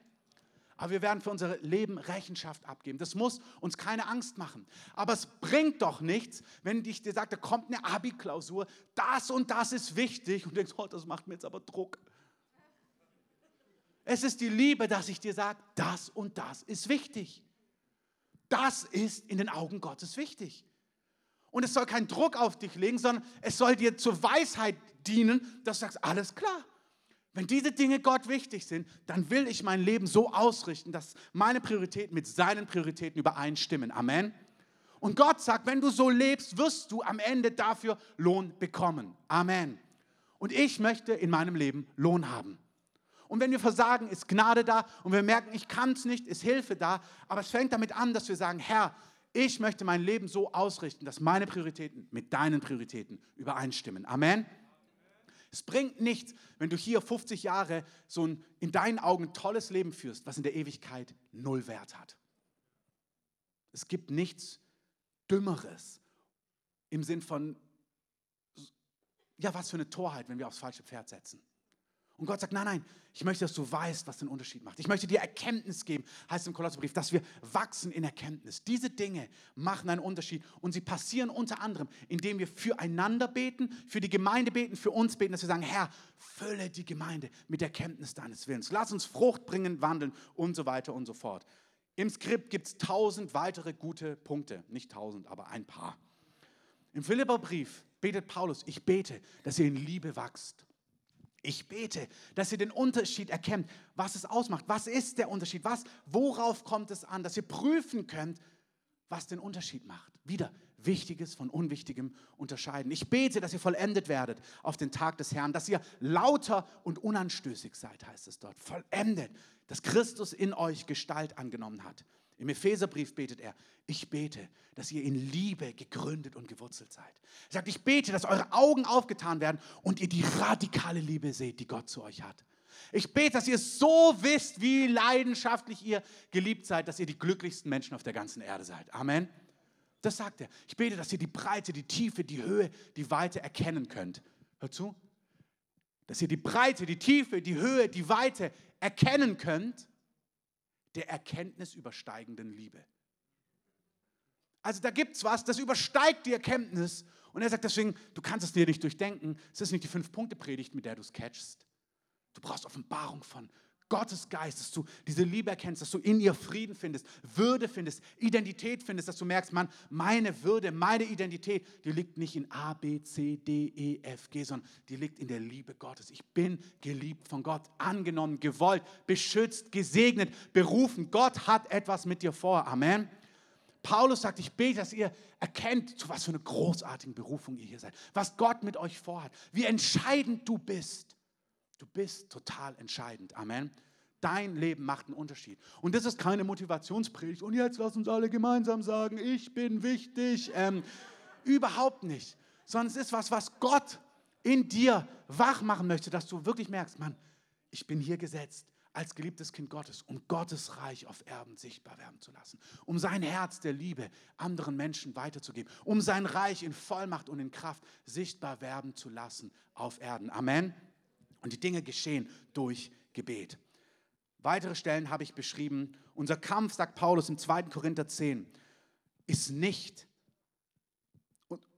Aber wir werden für unser Leben Rechenschaft abgeben. Das muss uns keine Angst machen. Aber es bringt doch nichts, wenn ich dir sage, da kommt eine Abi-Klausur, das und das ist wichtig und du denkst, oh, das macht mir jetzt aber Druck. Es ist die Liebe, dass ich dir sage, das und das ist wichtig. Das ist in den Augen Gottes wichtig. Und es soll keinen Druck auf dich legen, sondern es soll dir zur Weisheit dienen, dass du sagst, alles klar. Wenn diese Dinge Gott wichtig sind, dann will ich mein Leben so ausrichten, dass meine Prioritäten mit seinen Prioritäten übereinstimmen. Amen. Und Gott sagt, wenn du so lebst, wirst du am Ende dafür Lohn bekommen. Amen. Und ich möchte in meinem Leben Lohn haben. Und wenn wir versagen, ist Gnade da und wir merken, ich kann es nicht, ist Hilfe da. Aber es fängt damit an, dass wir sagen, Herr, ich möchte mein Leben so ausrichten, dass meine Prioritäten mit deinen Prioritäten übereinstimmen. Amen. Es bringt nichts, wenn du hier 50 Jahre so ein in deinen Augen tolles Leben führst, was in der Ewigkeit null Wert hat. Es gibt nichts Dümmeres im Sinn von, ja, was für eine Torheit, wenn wir aufs falsche Pferd setzen. Und Gott sagt, nein, nein, ich möchte, dass du weißt, was den Unterschied macht. Ich möchte dir Erkenntnis geben, heißt im Kolosserbrief, dass wir wachsen in Erkenntnis. Diese Dinge machen einen Unterschied und sie passieren unter anderem, indem wir füreinander beten, für die Gemeinde beten, für uns beten, dass wir sagen, Herr, fülle die Gemeinde mit Erkenntnis deines Willens. Lass uns Frucht bringen, wandeln und so weiter und so fort. Im Skript gibt es tausend weitere gute Punkte. Nicht tausend, aber ein paar. Im Philipperbrief betet Paulus, ich bete, dass ihr in Liebe wachst ich bete, dass ihr den Unterschied erkennt, was es ausmacht. Was ist der Unterschied? Was, worauf kommt es an? Dass ihr prüfen könnt, was den Unterschied macht. Wieder Wichtiges von Unwichtigem unterscheiden. Ich bete, dass ihr vollendet werdet auf den Tag des Herrn, dass ihr lauter und unanstößig seid, heißt es dort. Vollendet, dass Christus in euch Gestalt angenommen hat. Im Epheserbrief betet er, ich bete, dass ihr in Liebe gegründet und gewurzelt seid. Er sagt, ich bete, dass eure Augen aufgetan werden und ihr die radikale Liebe seht, die Gott zu euch hat. Ich bete, dass ihr so wisst, wie leidenschaftlich ihr geliebt seid, dass ihr die glücklichsten Menschen auf der ganzen Erde seid. Amen. Das sagt er. Ich bete, dass ihr die Breite, die Tiefe, die Höhe, die Weite erkennen könnt. Hört zu. Dass ihr die Breite, die Tiefe, die Höhe, die Weite erkennen könnt der Erkenntnis übersteigenden Liebe. Also da gibt es was, das übersteigt die Erkenntnis. Und er sagt deswegen, du kannst es dir nicht durchdenken. Es ist nicht die Fünf-Punkte-Predigt, mit der du es catchst. Du brauchst Offenbarung von Gottes Geist, dass du diese Liebe erkennst, dass du in ihr Frieden findest, Würde findest, Identität findest, dass du merkst, Mann, meine Würde, meine Identität, die liegt nicht in A, B, C, D, E, F, G, sondern die liegt in der Liebe Gottes. Ich bin geliebt von Gott, angenommen, gewollt, beschützt, gesegnet, berufen. Gott hat etwas mit dir vor. Amen. Paulus sagt, ich bete, dass ihr erkennt, zu was für eine großartigen Berufung ihr hier seid, was Gott mit euch vorhat, wie entscheidend du bist. Du bist total entscheidend. Amen. Dein Leben macht einen Unterschied. Und das ist keine Motivationspredigt. Und jetzt lass uns alle gemeinsam sagen, ich bin wichtig. Ähm, überhaupt nicht. Sondern es ist was, was Gott in dir wach machen möchte, dass du wirklich merkst, Mann, ich bin hier gesetzt als geliebtes Kind Gottes, um Gottes Reich auf Erden sichtbar werden zu lassen, um sein Herz der Liebe anderen Menschen weiterzugeben, um sein Reich in Vollmacht und in Kraft sichtbar werden zu lassen auf Erden. Amen. Und die Dinge geschehen durch Gebet. Weitere Stellen habe ich beschrieben. Unser Kampf, sagt Paulus im 2. Korinther 10, ist nicht,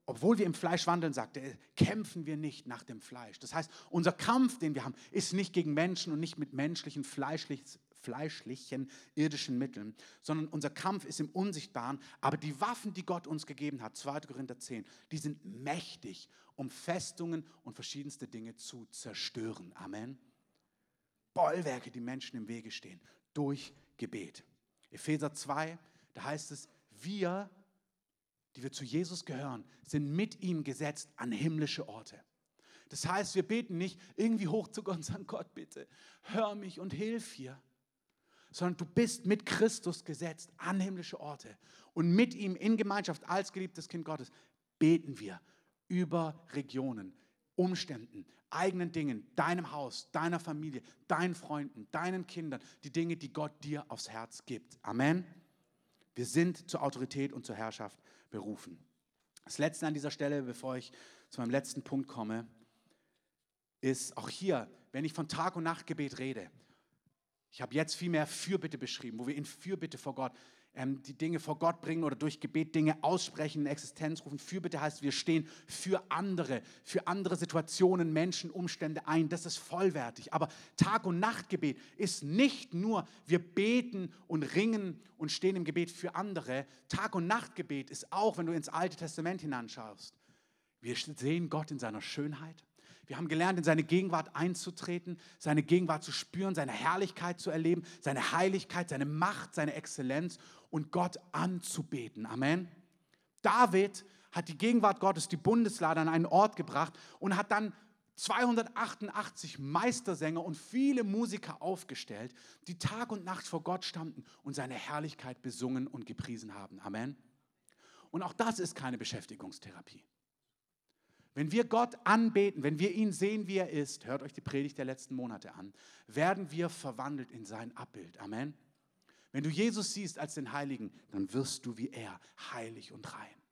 obwohl wir im Fleisch wandeln, sagt er, kämpfen wir nicht nach dem Fleisch. Das heißt, unser Kampf, den wir haben, ist nicht gegen Menschen und nicht mit menschlichen, fleischlichen, fleischlichen, irdischen Mitteln, sondern unser Kampf ist im Unsichtbaren. Aber die Waffen, die Gott uns gegeben hat, 2. Korinther 10, die sind mächtig, um Festungen und verschiedenste Dinge zu zerstören. Amen. Bollwerke, die Menschen im Wege stehen, durch Gebet. Epheser 2, da heißt es, wir, die wir zu Jesus gehören, sind mit ihm gesetzt an himmlische Orte. Das heißt, wir beten nicht irgendwie hoch zu Gott und sagen, Gott bitte, hör mich und hilf hier, sondern du bist mit Christus gesetzt an himmlische Orte. Und mit ihm in Gemeinschaft als geliebtes Kind Gottes beten wir über Regionen, Umständen, eigenen Dingen, deinem Haus, deiner Familie, deinen Freunden, deinen Kindern, die Dinge, die Gott dir aufs Herz gibt. Amen. Wir sind zur Autorität und zur Herrschaft berufen. Das Letzte an dieser Stelle, bevor ich zu meinem letzten Punkt komme, ist auch hier, wenn ich von Tag und Nachtgebet rede, ich habe jetzt viel mehr Fürbitte beschrieben, wo wir in Fürbitte vor Gott ähm, die Dinge vor Gott bringen oder durch Gebet Dinge aussprechen, in Existenz rufen. Fürbitte heißt, wir stehen für andere, für andere Situationen, Menschen, Umstände ein. Das ist vollwertig. Aber Tag- und Nachtgebet ist nicht nur, wir beten und ringen und stehen im Gebet für andere. Tag- und Nachtgebet ist auch, wenn du ins Alte Testament hineinschaust, wir sehen Gott in seiner Schönheit. Wir haben gelernt, in seine Gegenwart einzutreten, seine Gegenwart zu spüren, seine Herrlichkeit zu erleben, seine Heiligkeit, seine Macht, seine Exzellenz und Gott anzubeten. Amen. David hat die Gegenwart Gottes, die Bundeslade, an einen Ort gebracht und hat dann 288 Meistersänger und viele Musiker aufgestellt, die Tag und Nacht vor Gott standen und seine Herrlichkeit besungen und gepriesen haben. Amen. Und auch das ist keine Beschäftigungstherapie. Wenn wir Gott anbeten, wenn wir ihn sehen, wie er ist, hört euch die Predigt der letzten Monate an, werden wir verwandelt in sein Abbild. Amen. Wenn du Jesus siehst als den Heiligen, dann wirst du wie er, heilig und rein.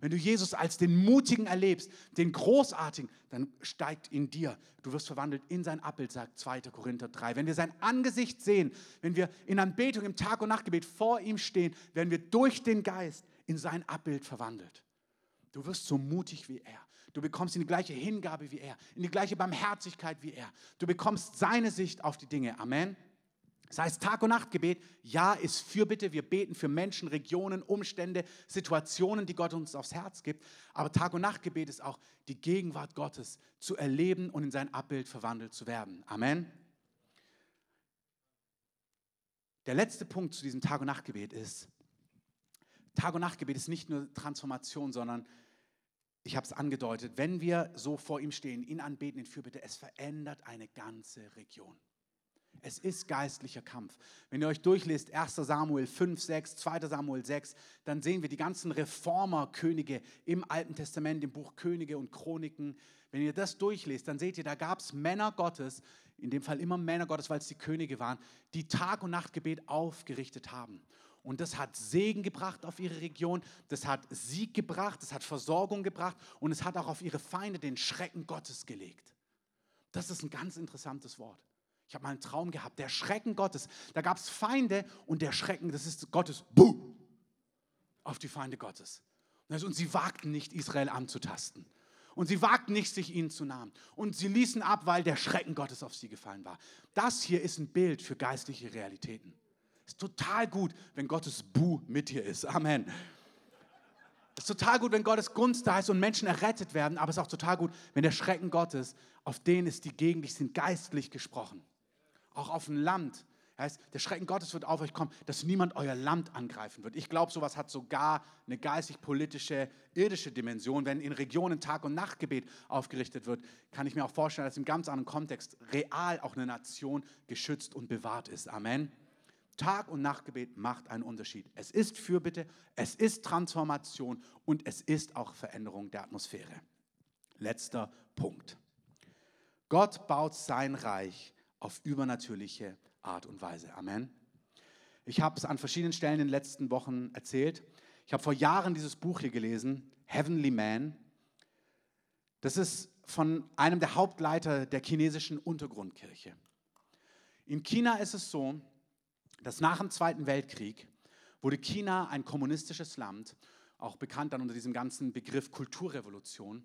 Wenn du Jesus als den Mutigen erlebst, den Großartigen, dann steigt in dir. Du wirst verwandelt in sein Abbild, sagt 2. Korinther 3. Wenn wir sein Angesicht sehen, wenn wir in Anbetung im Tag- und Nachtgebet vor ihm stehen, werden wir durch den Geist in sein Abbild verwandelt. Du wirst so mutig wie er. Du bekommst in die gleiche Hingabe wie er, in die gleiche Barmherzigkeit wie er. Du bekommst seine Sicht auf die Dinge. Amen. Das heißt, Tag- und Nachtgebet, ja, ist Fürbitte. Wir beten für Menschen, Regionen, Umstände, Situationen, die Gott uns aufs Herz gibt. Aber Tag- und Nachtgebet ist auch die Gegenwart Gottes zu erleben und in sein Abbild verwandelt zu werden. Amen. Der letzte Punkt zu diesem Tag- und Nachtgebet ist, Tag- und Nachtgebet ist nicht nur Transformation, sondern ich habe es angedeutet, wenn wir so vor ihm stehen, ihn anbeten in Fürbitte, es verändert eine ganze Region. Es ist geistlicher Kampf. Wenn ihr euch durchlest, 1 Samuel 5, 6, 2 Samuel 6, dann sehen wir die ganzen Reformerkönige im Alten Testament, im Buch Könige und Chroniken. Wenn ihr das durchlest, dann seht ihr, da gab es Männer Gottes, in dem Fall immer Männer Gottes, weil es die Könige waren, die Tag- und Nachtgebet aufgerichtet haben. Und das hat Segen gebracht auf ihre Region, das hat Sieg gebracht, das hat Versorgung gebracht und es hat auch auf ihre Feinde den Schrecken Gottes gelegt. Das ist ein ganz interessantes Wort. Ich habe mal einen Traum gehabt, der Schrecken Gottes. Da gab es Feinde und der Schrecken, das ist Gottes, buh, auf die Feinde Gottes. Und sie wagten nicht, Israel anzutasten. Und sie wagten nicht, sich ihnen zu nahen. Und sie ließen ab, weil der Schrecken Gottes auf sie gefallen war. Das hier ist ein Bild für geistliche Realitäten. Es ist total gut, wenn Gottes Bu mit dir ist. Amen. Es ist total gut, wenn Gottes Gunst da ist und Menschen errettet werden, aber es ist auch total gut, wenn der Schrecken Gottes, auf den ist die Gegend, die sind geistlich gesprochen. Auch auf dem Land. Heißt, der Schrecken Gottes wird auf euch kommen, dass niemand euer Land angreifen wird. Ich glaube, sowas hat sogar eine geistig-politische, irdische Dimension. Wenn in Regionen Tag- und Nachtgebet aufgerichtet wird, kann ich mir auch vorstellen, dass im ganz anderen Kontext real auch eine Nation geschützt und bewahrt ist. Amen. Tag- und Nachtgebet macht einen Unterschied. Es ist Fürbitte, es ist Transformation und es ist auch Veränderung der Atmosphäre. Letzter Punkt. Gott baut sein Reich auf übernatürliche Art und Weise. Amen. Ich habe es an verschiedenen Stellen in den letzten Wochen erzählt. Ich habe vor Jahren dieses Buch hier gelesen, Heavenly Man. Das ist von einem der Hauptleiter der chinesischen Untergrundkirche. In China ist es so, dass nach dem Zweiten Weltkrieg wurde China ein kommunistisches Land, auch bekannt dann unter diesem ganzen Begriff Kulturrevolution.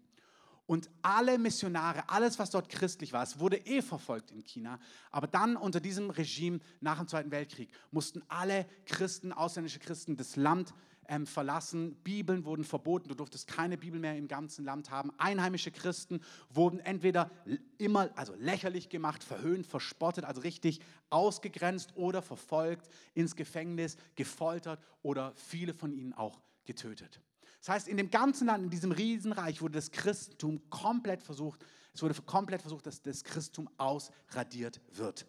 Und alle Missionare, alles, was dort christlich war, es wurde eh verfolgt in China, aber dann unter diesem Regime nach dem Zweiten Weltkrieg mussten alle Christen, ausländische Christen, das Land ähm, verlassen. Bibeln wurden verboten, du durftest keine Bibel mehr im ganzen Land haben. Einheimische Christen wurden entweder immer also lächerlich gemacht, verhöhnt, verspottet, also richtig ausgegrenzt oder verfolgt, ins Gefängnis, gefoltert oder viele von ihnen auch getötet. Das heißt, in dem ganzen Land, in diesem Riesenreich wurde das Christentum komplett versucht, es wurde komplett versucht, dass das Christentum ausradiert wird.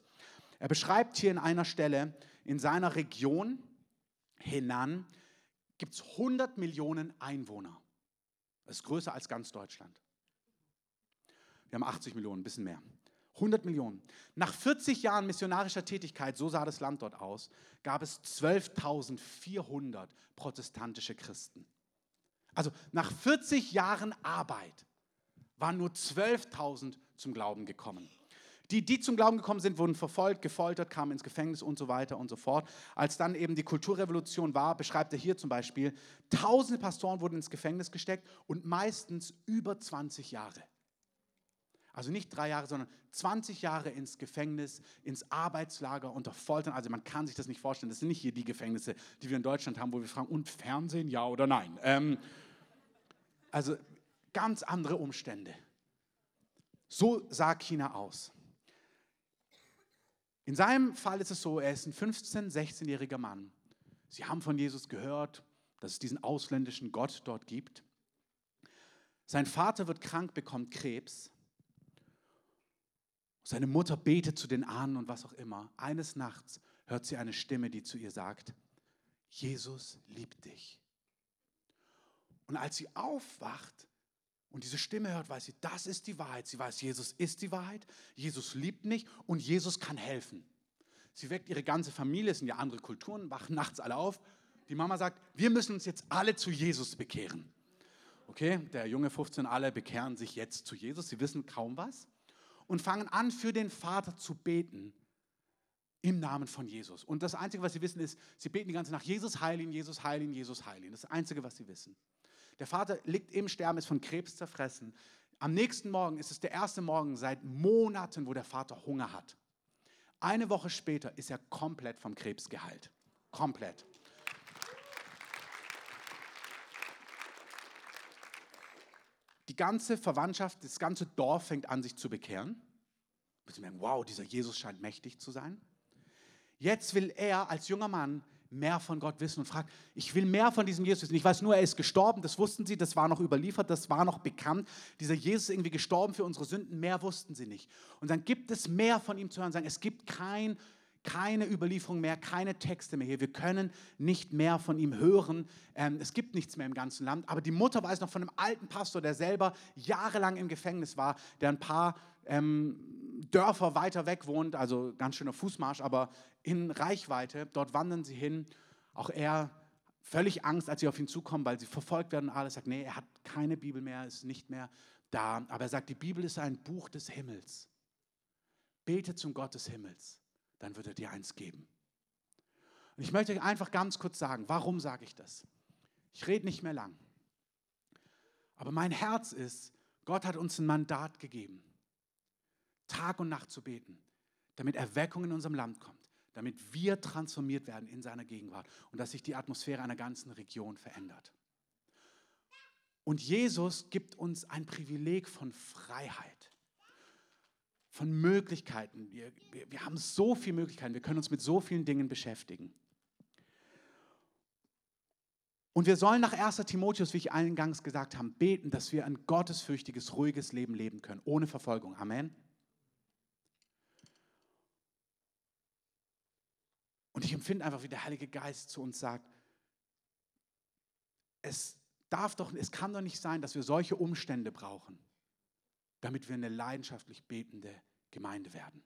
Er beschreibt hier in einer Stelle, in seiner Region Henan gibt es 100 Millionen Einwohner. Das ist größer als ganz Deutschland. Wir haben 80 Millionen, ein bisschen mehr. 100 Millionen. Nach 40 Jahren missionarischer Tätigkeit, so sah das Land dort aus, gab es 12.400 protestantische Christen. Also nach 40 Jahren Arbeit waren nur 12.000 zum Glauben gekommen. Die, die zum Glauben gekommen sind, wurden verfolgt, gefoltert, kamen ins Gefängnis und so weiter und so fort. Als dann eben die Kulturrevolution war, beschreibt er hier zum Beispiel, tausende Pastoren wurden ins Gefängnis gesteckt und meistens über 20 Jahre. Also nicht drei Jahre, sondern 20 Jahre ins Gefängnis, ins Arbeitslager unter Foltern. Also man kann sich das nicht vorstellen. Das sind nicht hier die Gefängnisse, die wir in Deutschland haben, wo wir fragen, und Fernsehen, ja oder nein. Ähm, also ganz andere Umstände. So sah China aus. In seinem Fall ist es so, er ist ein 15-, 16-jähriger Mann. Sie haben von Jesus gehört, dass es diesen ausländischen Gott dort gibt. Sein Vater wird krank, bekommt Krebs. Seine Mutter betet zu den Ahnen und was auch immer. Eines Nachts hört sie eine Stimme, die zu ihr sagt, Jesus liebt dich. Und als sie aufwacht, und diese Stimme hört, weiß sie, das ist die Wahrheit. Sie weiß, Jesus ist die Wahrheit, Jesus liebt mich und Jesus kann helfen. Sie weckt ihre ganze Familie, es sind ja andere Kulturen, wachen nachts alle auf. Die Mama sagt, wir müssen uns jetzt alle zu Jesus bekehren. Okay, der junge 15, alle bekehren sich jetzt zu Jesus, sie wissen kaum was und fangen an, für den Vater zu beten im Namen von Jesus. Und das Einzige, was sie wissen, ist, sie beten die ganze Nacht, Jesus heil Jesus heil Jesus heil das Einzige, was sie wissen. Der Vater liegt im Sterben, ist von Krebs zerfressen. Am nächsten Morgen ist es der erste Morgen seit Monaten, wo der Vater Hunger hat. Eine Woche später ist er komplett vom Krebs geheilt. Komplett. Die ganze Verwandtschaft, das ganze Dorf fängt an, sich zu bekehren. Sie merken, wow, dieser Jesus scheint mächtig zu sein. Jetzt will er als junger Mann mehr von Gott wissen und fragt, ich will mehr von diesem Jesus wissen. Ich weiß nur, er ist gestorben, das wussten sie, das war noch überliefert, das war noch bekannt. Dieser Jesus ist irgendwie gestorben für unsere Sünden, mehr wussten sie nicht. Und dann gibt es mehr von ihm zu hören, sagen, es gibt kein, keine Überlieferung mehr, keine Texte mehr hier. Wir können nicht mehr von ihm hören. Ähm, es gibt nichts mehr im ganzen Land. Aber die Mutter weiß noch von einem alten Pastor, der selber jahrelang im Gefängnis war, der ein paar ähm, Dörfer weiter weg wohnt, also ganz schöner Fußmarsch, aber in Reichweite. Dort wandern sie hin. Auch er völlig Angst, als sie auf ihn zukommen, weil sie verfolgt werden und alles. Sagt, nee, er hat keine Bibel mehr, ist nicht mehr da. Aber er sagt, die Bibel ist ein Buch des Himmels. Bete zum Gott des Himmels, dann wird er dir eins geben. Und ich möchte euch einfach ganz kurz sagen, warum sage ich das? Ich rede nicht mehr lang. Aber mein Herz ist, Gott hat uns ein Mandat gegeben, Tag und Nacht zu beten, damit Erweckung in unserem Land kommt damit wir transformiert werden in seiner Gegenwart und dass sich die Atmosphäre einer ganzen Region verändert. Und Jesus gibt uns ein Privileg von Freiheit, von Möglichkeiten. Wir, wir, wir haben so viele Möglichkeiten, wir können uns mit so vielen Dingen beschäftigen. Und wir sollen nach 1. Timotheus, wie ich eingangs gesagt habe, beten, dass wir ein gottesfürchtiges, ruhiges Leben leben können, ohne Verfolgung. Amen. Und ich empfinde einfach, wie der Heilige Geist zu uns sagt, es darf doch, es kann doch nicht sein, dass wir solche Umstände brauchen, damit wir eine leidenschaftlich betende Gemeinde werden.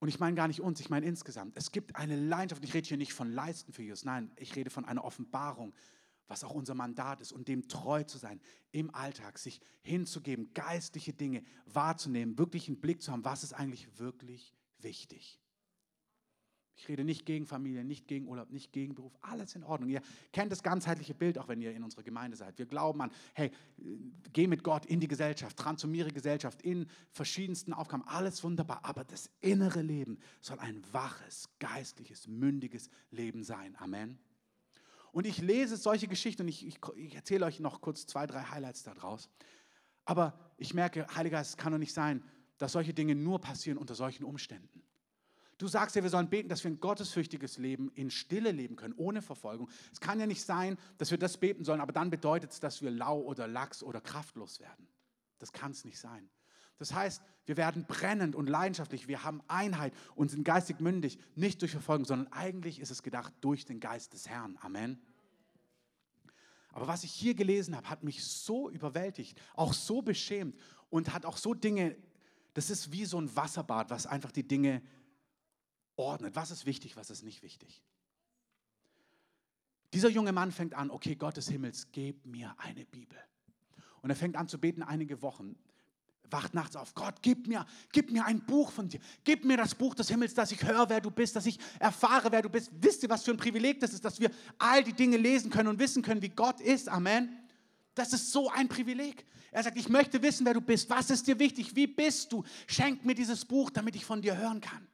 Und ich meine gar nicht uns, ich meine insgesamt. Es gibt eine Leidenschaft, ich rede hier nicht von Leisten für Jesus, nein, ich rede von einer Offenbarung, was auch unser Mandat ist und dem treu zu sein, im Alltag sich hinzugeben, geistliche Dinge wahrzunehmen, wirklich einen Blick zu haben, was ist eigentlich wirklich wichtig. Ich rede nicht gegen Familie, nicht gegen Urlaub, nicht gegen Beruf, alles in Ordnung. Ihr kennt das ganzheitliche Bild, auch wenn ihr in unserer Gemeinde seid. Wir glauben an, hey, geh mit Gott in die Gesellschaft, transformiere Gesellschaft in verschiedensten Aufgaben, alles wunderbar. Aber das innere Leben soll ein waches, geistliches, mündiges Leben sein. Amen. Und ich lese solche Geschichten und ich, ich, ich erzähle euch noch kurz zwei, drei Highlights daraus. Aber ich merke, Heiliger Geist, es kann doch nicht sein, dass solche Dinge nur passieren unter solchen Umständen. Du sagst ja, wir sollen beten, dass wir ein gottesfürchtiges Leben in Stille leben können, ohne Verfolgung. Es kann ja nicht sein, dass wir das beten sollen, aber dann bedeutet es, dass wir lau oder lax oder kraftlos werden. Das kann es nicht sein. Das heißt, wir werden brennend und leidenschaftlich, wir haben Einheit und sind geistig mündig, nicht durch Verfolgung, sondern eigentlich ist es gedacht durch den Geist des Herrn. Amen. Aber was ich hier gelesen habe, hat mich so überwältigt, auch so beschämt und hat auch so Dinge, das ist wie so ein Wasserbad, was einfach die Dinge ordnet. Was ist wichtig, was ist nicht wichtig? Dieser junge Mann fängt an, okay, Gott des Himmels, gib mir eine Bibel. Und er fängt an zu beten einige Wochen, wacht nachts auf, Gott, gib mir, gib mir ein Buch von dir, gib mir das Buch des Himmels, dass ich höre, wer du bist, dass ich erfahre, wer du bist. Wisst ihr, was für ein Privileg das ist, dass wir all die Dinge lesen können und wissen können, wie Gott ist. Amen. Das ist so ein Privileg. Er sagt, ich möchte wissen, wer du bist. Was ist dir wichtig? Wie bist du? Schenk mir dieses Buch, damit ich von dir hören kann.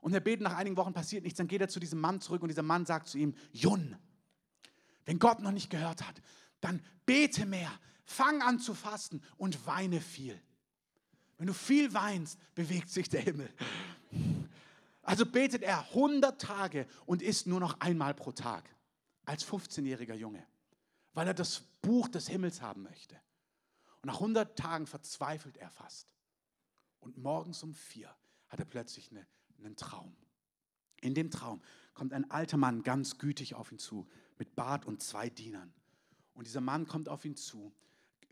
Und er betet, nach einigen Wochen passiert nichts. Dann geht er zu diesem Mann zurück und dieser Mann sagt zu ihm, Jun, wenn Gott noch nicht gehört hat, dann bete mehr, fang an zu fasten und weine viel. Wenn du viel weinst, bewegt sich der Himmel. Also betet er 100 Tage und isst nur noch einmal pro Tag als 15-jähriger Junge, weil er das Buch des Himmels haben möchte. Und nach 100 Tagen verzweifelt er fast. Und morgens um vier hat er plötzlich eine einen Traum. In dem Traum kommt ein alter Mann ganz gütig auf ihn zu, mit Bart und zwei Dienern. Und dieser Mann kommt auf ihn zu,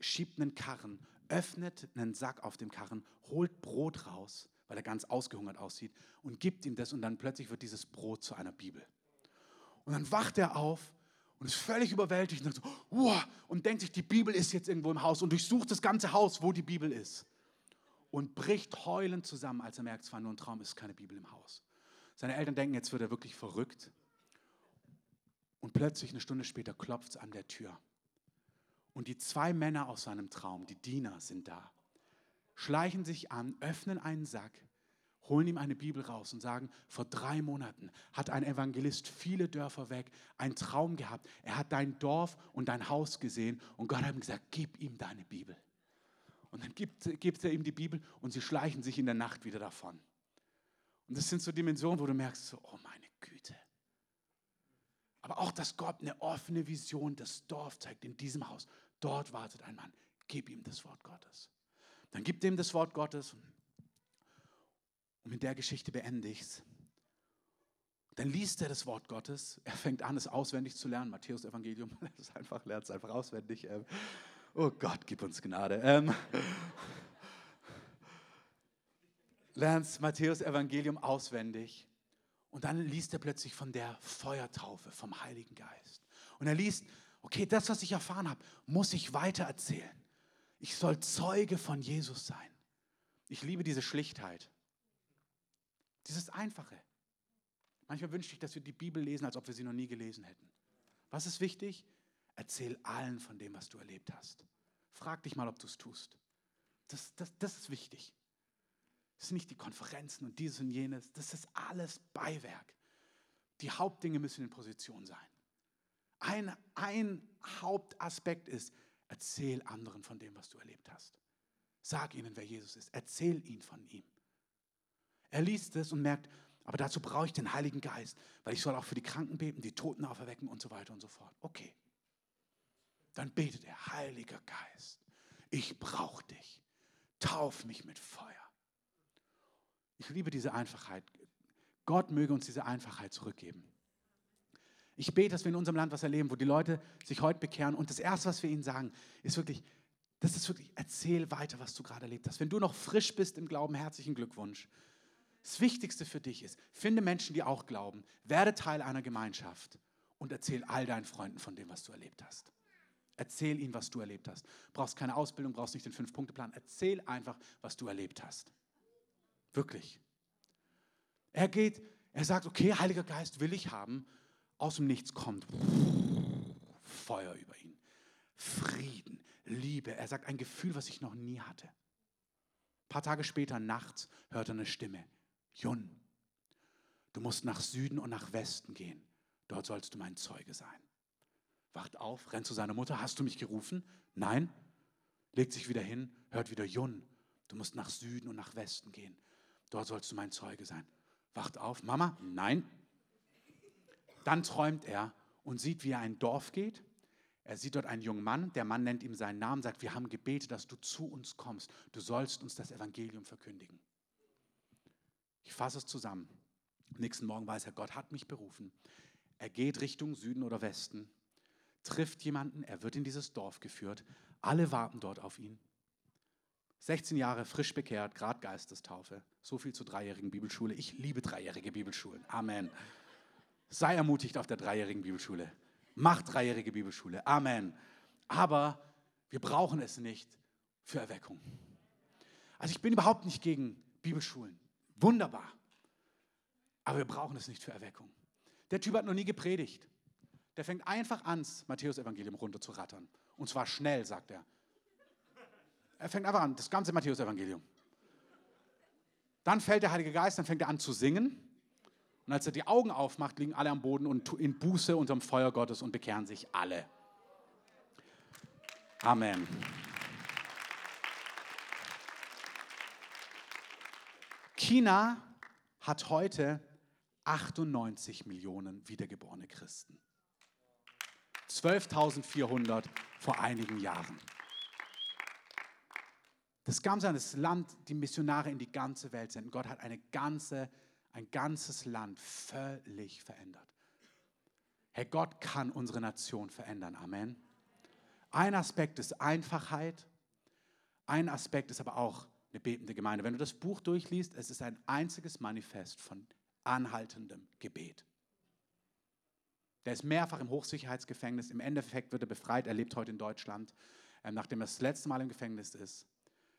schiebt einen Karren, öffnet einen Sack auf dem Karren, holt Brot raus, weil er ganz ausgehungert aussieht, und gibt ihm das und dann plötzlich wird dieses Brot zu einer Bibel. Und dann wacht er auf und ist völlig überwältigt und, so, wow, und denkt sich, die Bibel ist jetzt irgendwo im Haus und durchsucht das ganze Haus, wo die Bibel ist und bricht heulend zusammen, als er merkt, es war nur ein Traum, es ist keine Bibel im Haus. Seine Eltern denken, jetzt wird er wirklich verrückt. Und plötzlich, eine Stunde später, klopft es an der Tür. Und die zwei Männer aus seinem Traum, die Diener, sind da, schleichen sich an, öffnen einen Sack, holen ihm eine Bibel raus und sagen, vor drei Monaten hat ein Evangelist viele Dörfer weg, einen Traum gehabt. Er hat dein Dorf und dein Haus gesehen und Gott hat ihm gesagt, gib ihm deine Bibel. Und dann gibt, gibt er ihm die Bibel und sie schleichen sich in der Nacht wieder davon. Und das sind so Dimensionen, wo du merkst, so, oh meine Güte. Aber auch, dass Gott eine offene Vision des Dorf zeigt, in diesem Haus. Dort wartet ein Mann. Gib ihm das Wort Gottes. Dann gibt ihm das Wort Gottes. Und mit der Geschichte beende es. Dann liest er das Wort Gottes. Er fängt an, es auswendig zu lernen. Matthäus Evangelium, lernt es einfach, lernt es einfach auswendig. Oh Gott, gib uns Gnade. Ähm, lernst Matthäus Evangelium auswendig und dann liest er plötzlich von der Feuertaufe vom Heiligen Geist. Und er liest, okay, das, was ich erfahren habe, muss ich weiter erzählen. Ich soll Zeuge von Jesus sein. Ich liebe diese Schlichtheit. Dieses Einfache. Manchmal wünsche ich, dass wir die Bibel lesen, als ob wir sie noch nie gelesen hätten. Was ist wichtig? Erzähl allen von dem, was du erlebt hast. Frag dich mal, ob du es tust. Das, das, das ist wichtig. Das sind nicht die Konferenzen und dieses und jenes. Das ist alles Beiwerk. Die Hauptdinge müssen in Position sein. Ein, ein Hauptaspekt ist, erzähl anderen von dem, was du erlebt hast. Sag ihnen, wer Jesus ist. Erzähl ihnen von ihm. Er liest es und merkt, aber dazu brauche ich den Heiligen Geist, weil ich soll auch für die Kranken beten, die Toten auferwecken und so weiter und so fort. Okay, dann betet er, Heiliger Geist, ich brauche dich. Tauf mich mit Feuer. Ich liebe diese Einfachheit. Gott möge uns diese Einfachheit zurückgeben. Ich bete, dass wir in unserem Land was erleben, wo die Leute sich heute bekehren. Und das Erste, was wir ihnen sagen, ist wirklich, das ist wirklich, erzähl weiter, was du gerade erlebt hast. Wenn du noch frisch bist im Glauben, herzlichen Glückwunsch. Das Wichtigste für dich ist, finde Menschen, die auch glauben, werde Teil einer Gemeinschaft und erzähl all deinen Freunden von dem, was du erlebt hast. Erzähl ihnen, was du erlebt hast. Brauchst keine Ausbildung, brauchst nicht den Fünf-Punkte-Plan. Erzähl einfach, was du erlebt hast. Wirklich. Er geht, Er sagt, okay, Heiliger Geist will ich haben. Aus dem Nichts kommt Feuer über ihn. Frieden, Liebe. Er sagt ein Gefühl, was ich noch nie hatte. Ein paar Tage später, nachts, hört er eine Stimme. Jun, du musst nach Süden und nach Westen gehen. Dort sollst du mein Zeuge sein. Wacht auf, rennt zu seiner Mutter. Hast du mich gerufen? Nein. Legt sich wieder hin, hört wieder Jun. Du musst nach Süden und nach Westen gehen. Dort sollst du mein Zeuge sein. Wacht auf, Mama? Nein. Dann träumt er und sieht, wie er ein Dorf geht. Er sieht dort einen jungen Mann. Der Mann nennt ihm seinen Namen, sagt, wir haben gebetet, dass du zu uns kommst. Du sollst uns das Evangelium verkündigen. Ich fasse es zusammen. Am nächsten Morgen weiß er, Gott hat mich berufen. Er geht Richtung Süden oder Westen, trifft jemanden, er wird in dieses Dorf geführt. Alle warten dort auf ihn. 16 Jahre frisch bekehrt, gerade Geistestaufe. So viel zur dreijährigen Bibelschule. Ich liebe dreijährige Bibelschulen. Amen. Sei ermutigt auf der dreijährigen Bibelschule. Mach dreijährige Bibelschule. Amen. Aber wir brauchen es nicht für Erweckung. Also ich bin überhaupt nicht gegen Bibelschulen. Wunderbar. Aber wir brauchen es nicht für Erweckung. Der Typ hat noch nie gepredigt. Der fängt einfach an, Matthäus-Evangelium runterzurattern. Und zwar schnell, sagt er. Er fängt einfach an, das ganze Matthäus-Evangelium. Dann fällt der Heilige Geist, dann fängt er an zu singen. Und als er die Augen aufmacht, liegen alle am Boden und in Buße unterm Feuer Gottes und bekehren sich alle. Amen. China hat heute 98 Millionen wiedergeborene Christen. 12.400 vor einigen Jahren. Das Ganze das Land, die Missionare in die ganze Welt senden. Gott hat eine ganze, ein ganzes Land völlig verändert. Herr Gott kann unsere Nation verändern. Amen. Ein Aspekt ist Einfachheit. Ein Aspekt ist aber auch eine betende Gemeinde. Wenn du das Buch durchliest, es ist ein einziges Manifest von anhaltendem Gebet. Der ist mehrfach im Hochsicherheitsgefängnis. Im Endeffekt wird er befreit. Er lebt heute in Deutschland. Ähm, nachdem er das letzte Mal im Gefängnis ist,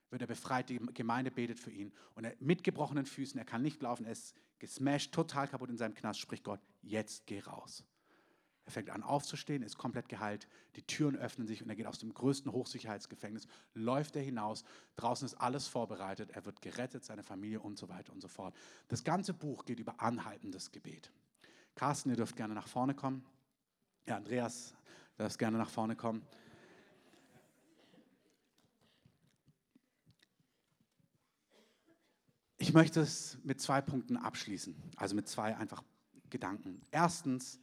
wird er befreit. Die Gemeinde betet für ihn. Und er mit gebrochenen Füßen, er kann nicht laufen, er ist gesmashed, total kaputt in seinem Knast, spricht Gott, jetzt geh raus. Er fängt an aufzustehen, ist komplett geheilt, die Türen öffnen sich und er geht aus dem größten Hochsicherheitsgefängnis, läuft er hinaus, draußen ist alles vorbereitet, er wird gerettet, seine Familie und so weiter und so fort. Das ganze Buch geht über anhaltendes Gebet. Carsten, ihr dürft gerne nach vorne kommen. Ja, Andreas, darfst gerne nach vorne kommen. Ich möchte es mit zwei Punkten abschließen, also mit zwei einfach Gedanken. Erstens,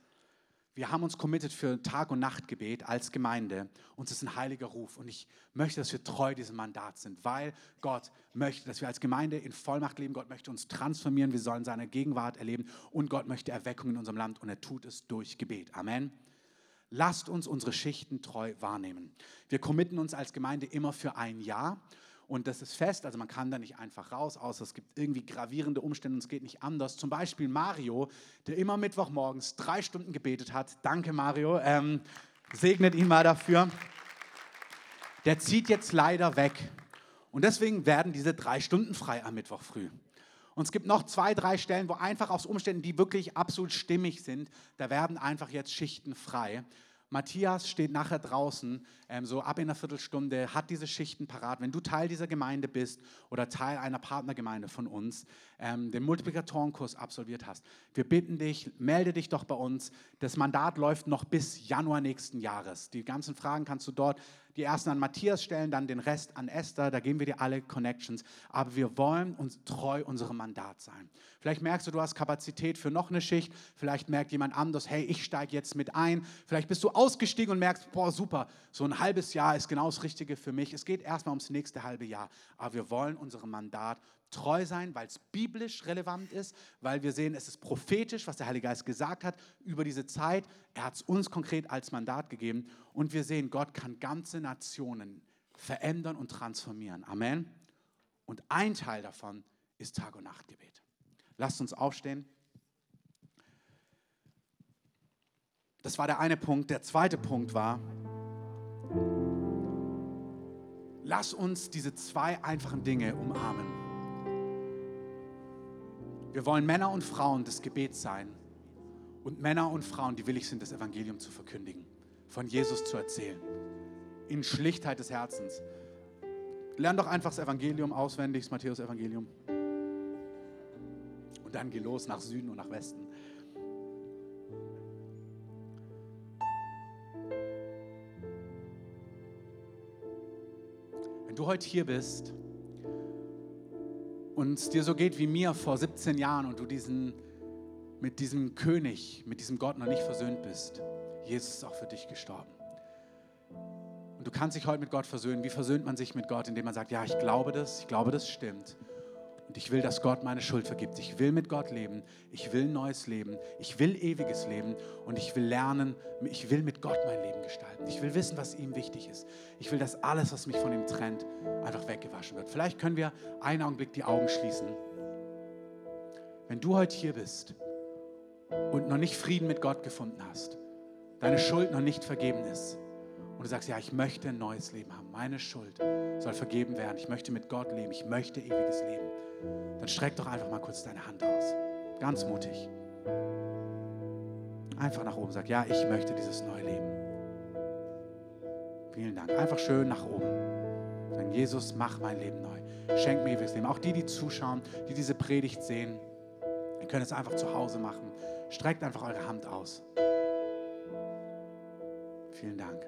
wir haben uns committed für Tag- und Nachtgebet als Gemeinde. Uns ist ein heiliger Ruf und ich möchte, dass wir treu diesem Mandat sind, weil Gott möchte, dass wir als Gemeinde in Vollmacht leben. Gott möchte uns transformieren. Wir sollen seine Gegenwart erleben und Gott möchte Erweckung in unserem Land und er tut es durch Gebet. Amen. Lasst uns unsere Schichten treu wahrnehmen. Wir committen uns als Gemeinde immer für ein Jahr und das ist fest, also man kann da nicht einfach raus, außer es gibt irgendwie gravierende Umstände und es geht nicht anders. Zum Beispiel Mario, der immer Mittwochmorgens drei Stunden gebetet hat. Danke Mario, ähm, segnet ihn mal dafür. Der zieht jetzt leider weg. Und deswegen werden diese drei Stunden frei am Mittwoch früh. Und es gibt noch zwei, drei Stellen, wo einfach aus Umständen, die wirklich absolut stimmig sind, da werden einfach jetzt Schichten frei. Matthias steht nachher draußen, ähm, so ab in einer Viertelstunde, hat diese Schichten parat. Wenn du Teil dieser Gemeinde bist oder Teil einer Partnergemeinde von uns, ähm, den Multiplikatorenkurs absolviert hast, wir bitten dich, melde dich doch bei uns. Das Mandat läuft noch bis Januar nächsten Jahres. Die ganzen Fragen kannst du dort die ersten an Matthias stellen, dann den Rest an Esther, da geben wir dir alle Connections. Aber wir wollen uns treu unserem Mandat sein. Vielleicht merkst du, du hast Kapazität für noch eine Schicht, vielleicht merkt jemand anders, hey, ich steige jetzt mit ein. Vielleicht bist du ausgestiegen und merkst, boah, super, so ein halbes Jahr ist genau das Richtige für mich. Es geht erstmal ums nächste halbe Jahr. Aber wir wollen unserem Mandat treu sein, weil es biblisch relevant ist, weil wir sehen, es ist prophetisch, was der Heilige Geist gesagt hat über diese Zeit. Er hat es uns konkret als Mandat gegeben und wir sehen, Gott kann ganze Nationen verändern und transformieren. Amen. Und ein Teil davon ist Tag- und Nachtgebet. Lasst uns aufstehen. Das war der eine Punkt. Der zweite Punkt war, lass uns diese zwei einfachen Dinge umarmen. Wir wollen Männer und Frauen des Gebets sein und Männer und Frauen, die willig sind, das Evangelium zu verkündigen, von Jesus zu erzählen, in Schlichtheit des Herzens. Lern doch einfach das Evangelium auswendig, das Matthäus-Evangelium. Und dann geh los nach Süden und nach Westen. Wenn du heute hier bist und dir so geht wie mir vor 17 Jahren und du diesen, mit diesem König, mit diesem Gott noch nicht versöhnt bist, Jesus ist auch für dich gestorben. Und du kannst dich heute mit Gott versöhnen. Wie versöhnt man sich mit Gott? Indem man sagt, ja, ich glaube das, ich glaube, das stimmt. Ich will, dass Gott meine Schuld vergibt. Ich will mit Gott leben. Ich will neues Leben. Ich will ewiges Leben. Und ich will lernen, ich will mit Gott mein Leben gestalten. Ich will wissen, was ihm wichtig ist. Ich will, dass alles, was mich von ihm trennt, einfach weggewaschen wird. Vielleicht können wir einen Augenblick die Augen schließen. Wenn du heute hier bist und noch nicht Frieden mit Gott gefunden hast, deine Schuld noch nicht vergeben ist, und du sagst, ja, ich möchte ein neues Leben haben, meine Schuld soll vergeben werden, ich möchte mit Gott leben, ich möchte ewiges Leben, dann streck doch einfach mal kurz deine Hand aus. Ganz mutig. Einfach nach oben. Sag, ja, ich möchte dieses neue Leben. Vielen Dank. Einfach schön nach oben. Sagen, Jesus, mach mein Leben neu. Schenk mir ewiges Leben. Auch die, die zuschauen, die diese Predigt sehen, ihr könnt es einfach zu Hause machen. Streckt einfach eure Hand aus. Vielen Dank.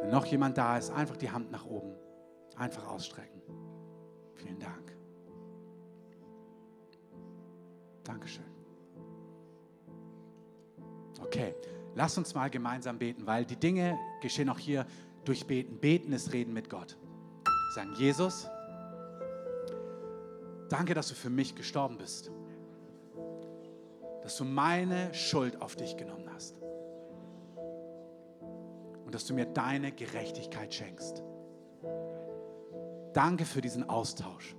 Wenn noch jemand da ist, einfach die Hand nach oben. Einfach ausstrecken. Vielen Dank. Dankeschön. Okay, lass uns mal gemeinsam beten, weil die Dinge geschehen auch hier durch Beten. Beten ist Reden mit Gott. Sagen, Jesus, danke, dass du für mich gestorben bist. Dass du meine Schuld auf dich genommen hast. Und dass du mir deine Gerechtigkeit schenkst. Danke für diesen Austausch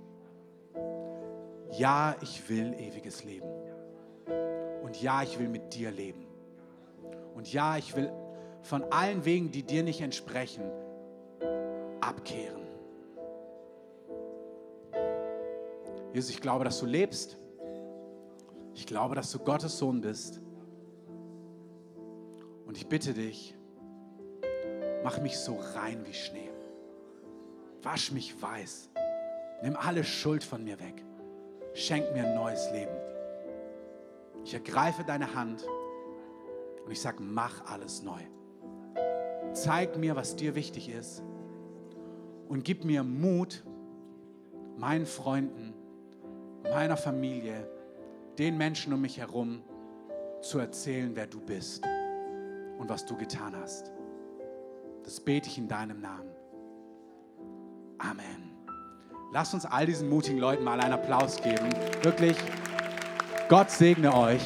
ja, ich will ewiges Leben. Und ja, ich will mit dir leben. Und ja, ich will von allen Wegen, die dir nicht entsprechen, abkehren. Jesus, ich glaube, dass du lebst. Ich glaube, dass du Gottes Sohn bist. Und ich bitte dich, mach mich so rein wie Schnee. Wasch mich weiß. Nimm alle Schuld von mir weg schenk mir ein neues Leben. Ich ergreife deine Hand und ich sage, mach alles neu. Zeig mir, was dir wichtig ist und gib mir Mut, meinen Freunden, meiner Familie, den Menschen um mich herum zu erzählen, wer du bist und was du getan hast. Das bete ich in deinem Namen. Amen. Lasst uns all diesen mutigen Leuten mal einen Applaus geben. Wirklich, Gott segne euch.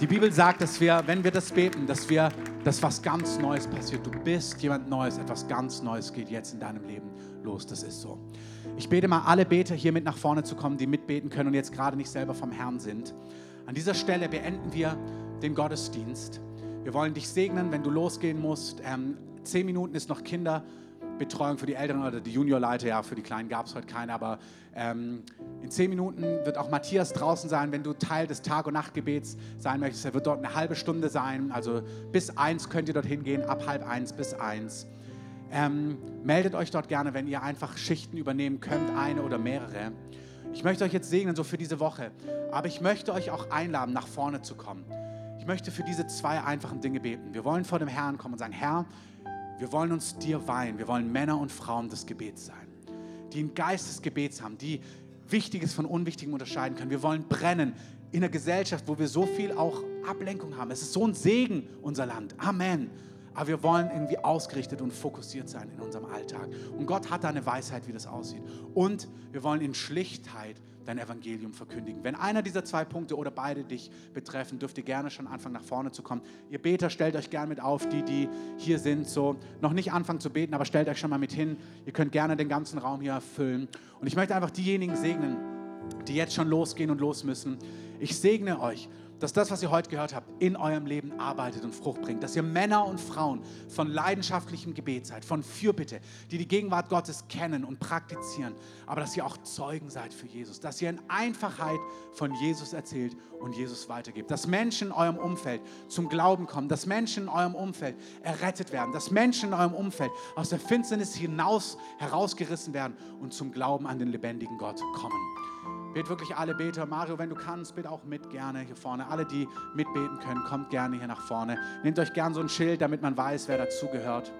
Die Bibel sagt, dass wir, wenn wir das beten, dass wir, dass was ganz Neues passiert. Du bist jemand Neues, etwas ganz Neues geht jetzt in deinem Leben los. Das ist so. Ich bete mal alle Beter hier mit nach vorne zu kommen, die mitbeten können und jetzt gerade nicht selber vom Herrn sind. An dieser Stelle beenden wir den Gottesdienst. Wir wollen dich segnen, wenn du losgehen musst. Ähm, zehn Minuten ist noch Kinder. Betreuung für die Älteren oder die Juniorleiter, ja, für die Kleinen gab es heute keine, aber ähm, in zehn Minuten wird auch Matthias draußen sein, wenn du Teil des Tag- und Nachtgebets sein möchtest. Er wird dort eine halbe Stunde sein, also bis eins könnt ihr dorthin gehen, ab halb eins bis eins. Ähm, meldet euch dort gerne, wenn ihr einfach Schichten übernehmen könnt, eine oder mehrere. Ich möchte euch jetzt segnen, so für diese Woche, aber ich möchte euch auch einladen, nach vorne zu kommen. Ich möchte für diese zwei einfachen Dinge beten. Wir wollen vor dem Herrn kommen und sagen, Herr, wir wollen uns dir weihen. Wir wollen Männer und Frauen des Gebets sein, die einen Geist des Gebets haben, die Wichtiges von Unwichtigem unterscheiden können. Wir wollen brennen in einer Gesellschaft, wo wir so viel auch Ablenkung haben. Es ist so ein Segen, unser Land. Amen. Aber wir wollen irgendwie ausgerichtet und fokussiert sein in unserem Alltag. Und Gott hat da eine Weisheit, wie das aussieht. Und wir wollen in Schlichtheit dein Evangelium verkündigen. Wenn einer dieser zwei Punkte oder beide dich betreffen, dürft ihr gerne schon anfangen, nach vorne zu kommen. Ihr Beter, stellt euch gerne mit auf, die, die hier sind, so noch nicht anfangen zu beten, aber stellt euch schon mal mit hin. Ihr könnt gerne den ganzen Raum hier erfüllen. Und ich möchte einfach diejenigen segnen, die jetzt schon losgehen und los müssen. Ich segne euch, dass das, was ihr heute gehört habt, in eurem Leben arbeitet und Frucht bringt. Dass ihr Männer und Frauen von leidenschaftlichem Gebet seid, von Fürbitte, die die Gegenwart Gottes kennen und praktizieren, aber dass ihr auch Zeugen seid für Jesus. Dass ihr in Einfachheit von Jesus erzählt und Jesus weitergibt. Dass Menschen in eurem Umfeld zum Glauben kommen, dass Menschen in eurem Umfeld errettet werden, dass Menschen in eurem Umfeld aus der Finsternis hinaus herausgerissen werden und zum Glauben an den lebendigen Gott kommen. Bet wirklich alle Beter. Mario, wenn du kannst, bet auch mit gerne hier vorne. Alle, die mitbeten können, kommt gerne hier nach vorne. Nehmt euch gern so ein Schild, damit man weiß, wer dazugehört.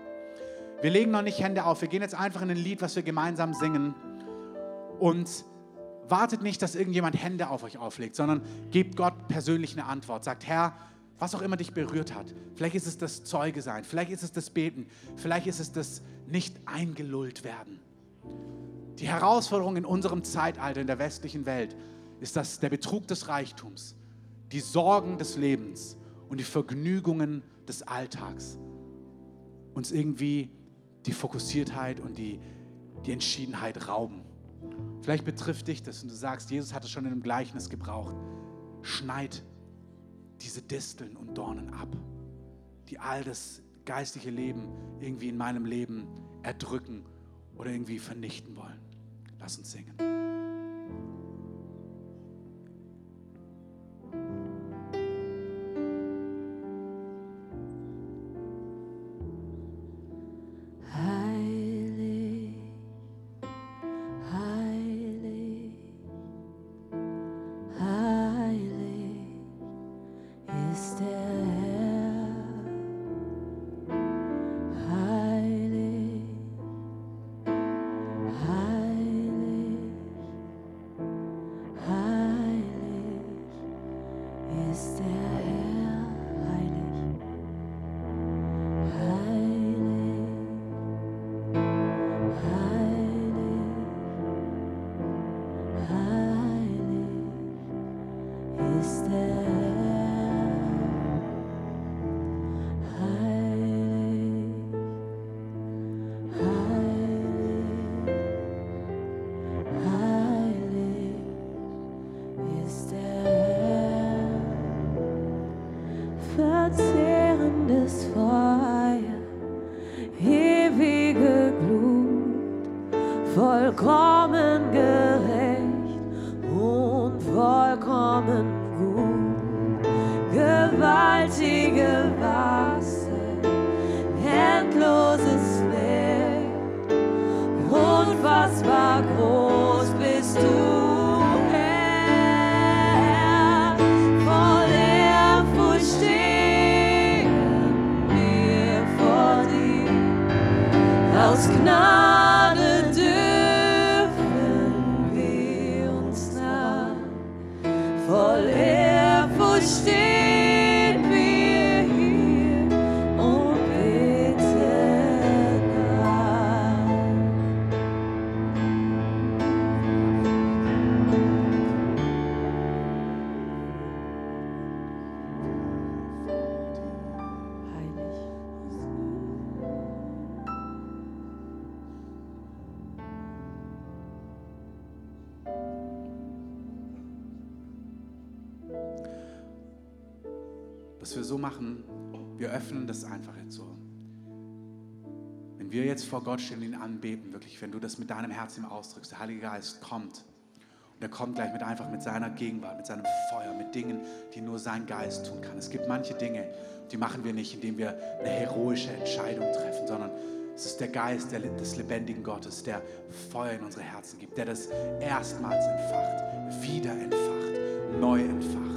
Wir legen noch nicht Hände auf. Wir gehen jetzt einfach in ein Lied, was wir gemeinsam singen. Und wartet nicht, dass irgendjemand Hände auf euch auflegt, sondern gebt Gott persönlich eine Antwort. Sagt, Herr, was auch immer dich berührt hat. Vielleicht ist es das Zeuge sein, vielleicht ist es das Beten, vielleicht ist es das nicht eingelullt werden. Die Herausforderung in unserem Zeitalter, in der westlichen Welt, ist, dass der Betrug des Reichtums, die Sorgen des Lebens und die Vergnügungen des Alltags uns irgendwie die Fokussiertheit und die, die Entschiedenheit rauben. Vielleicht betrifft dich das und du sagst, Jesus hat es schon in einem Gleichnis gebraucht. Schneid diese Disteln und Dornen ab, die all das geistliche Leben irgendwie in meinem Leben erdrücken oder irgendwie vernichten wollen. Lass uns singen. Dass jetzt vor Gott stehen und ihn anbeten, wirklich, wenn du das mit deinem Herzen ausdrückst, der Heilige Geist kommt. Und er kommt gleich mit einfach mit seiner Gegenwart, mit seinem Feuer, mit Dingen, die nur sein Geist tun kann. Es gibt manche Dinge, die machen wir nicht, indem wir eine heroische Entscheidung treffen, sondern es ist der Geist des lebendigen Gottes, der Feuer in unsere Herzen gibt, der das erstmals entfacht, wieder entfacht, neu entfacht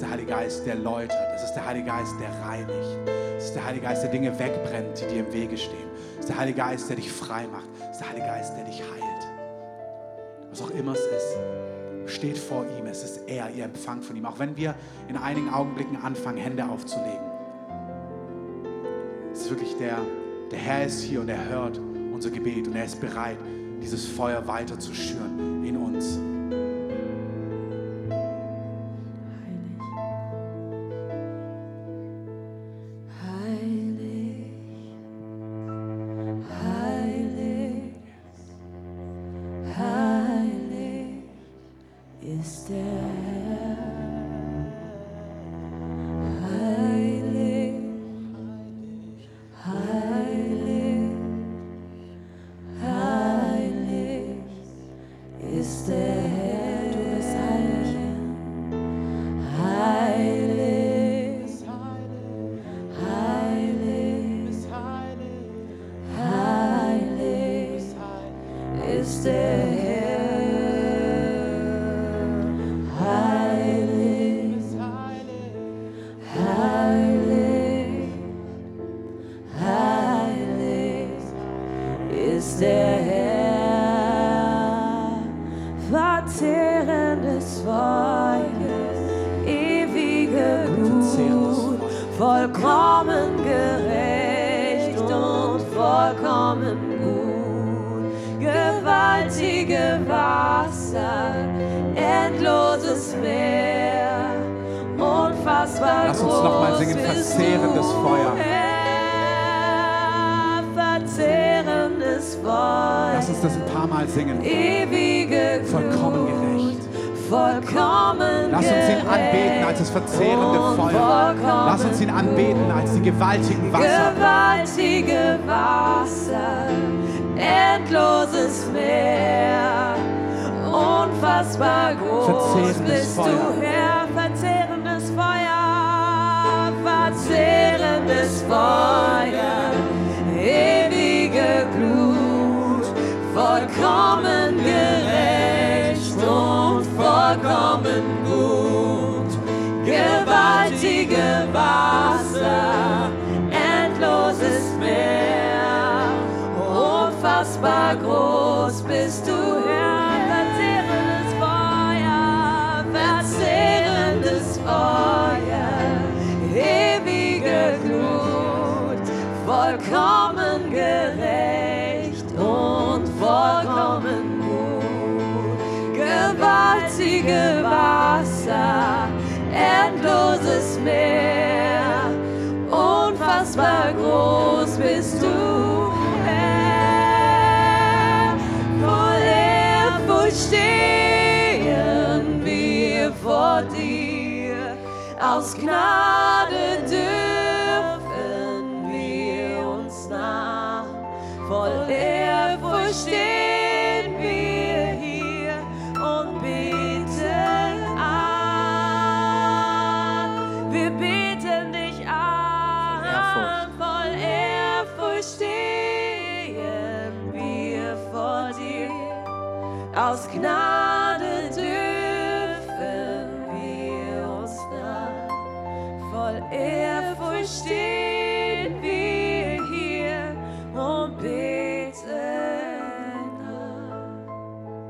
ist der Heilige Geist, der läutert. Es ist der Heilige Geist, der reinigt. Es ist der Heilige Geist, der Dinge wegbrennt, die dir im Wege stehen. Es ist der Heilige Geist, der dich frei macht. Es ist der Heilige Geist, der dich heilt. Was auch immer es ist, steht vor ihm. Es ist er, ihr Empfang von ihm. Auch wenn wir in einigen Augenblicken anfangen, Hände aufzulegen. Es ist wirklich der, der Herr ist hier und er hört unser Gebet und er ist bereit, dieses Feuer weiter zu schüren in uns. Ewige Glut, vollkommen gerecht und vollkommen gut, gewaltige Wasser, endloses Meer, unfassbar Lass uns noch mal groß singen, verzehrendes Feuer. Herr, verzehrendes Feuer. Lass uns das ein paar Mal singen. Ewige Vollkommen Glut, gerecht. Vollkommen Lass uns ihn anbeten als das verzehrende Feuer. Lass uns ihn anbeten als die gewaltigen Wasser. Gewaltige Wasser, endloses Meer, unfassbar groß Verzehrendes bist Feuer. du, Herr, verzehrendes Feuer, verzehrendes Feuer, ewige Glut, vollkommen gerecht vollkommen gut, gewaltige Wasser, endloses Meer, unfassbar groß bist du, Herr, verzehrendes Feuer, ewige Glut, vollkommen gewaltige Wasser, endloses Meer, unfassbar groß bist du, Herr, voll Ehrfurcht stehen wir vor dir, aus Gnade dürfen wir uns nah, voll Ehrfurcht stehen Aus Gnade dürfen wir uns nah, voll Ehrfurcht stehen wir hier und beten.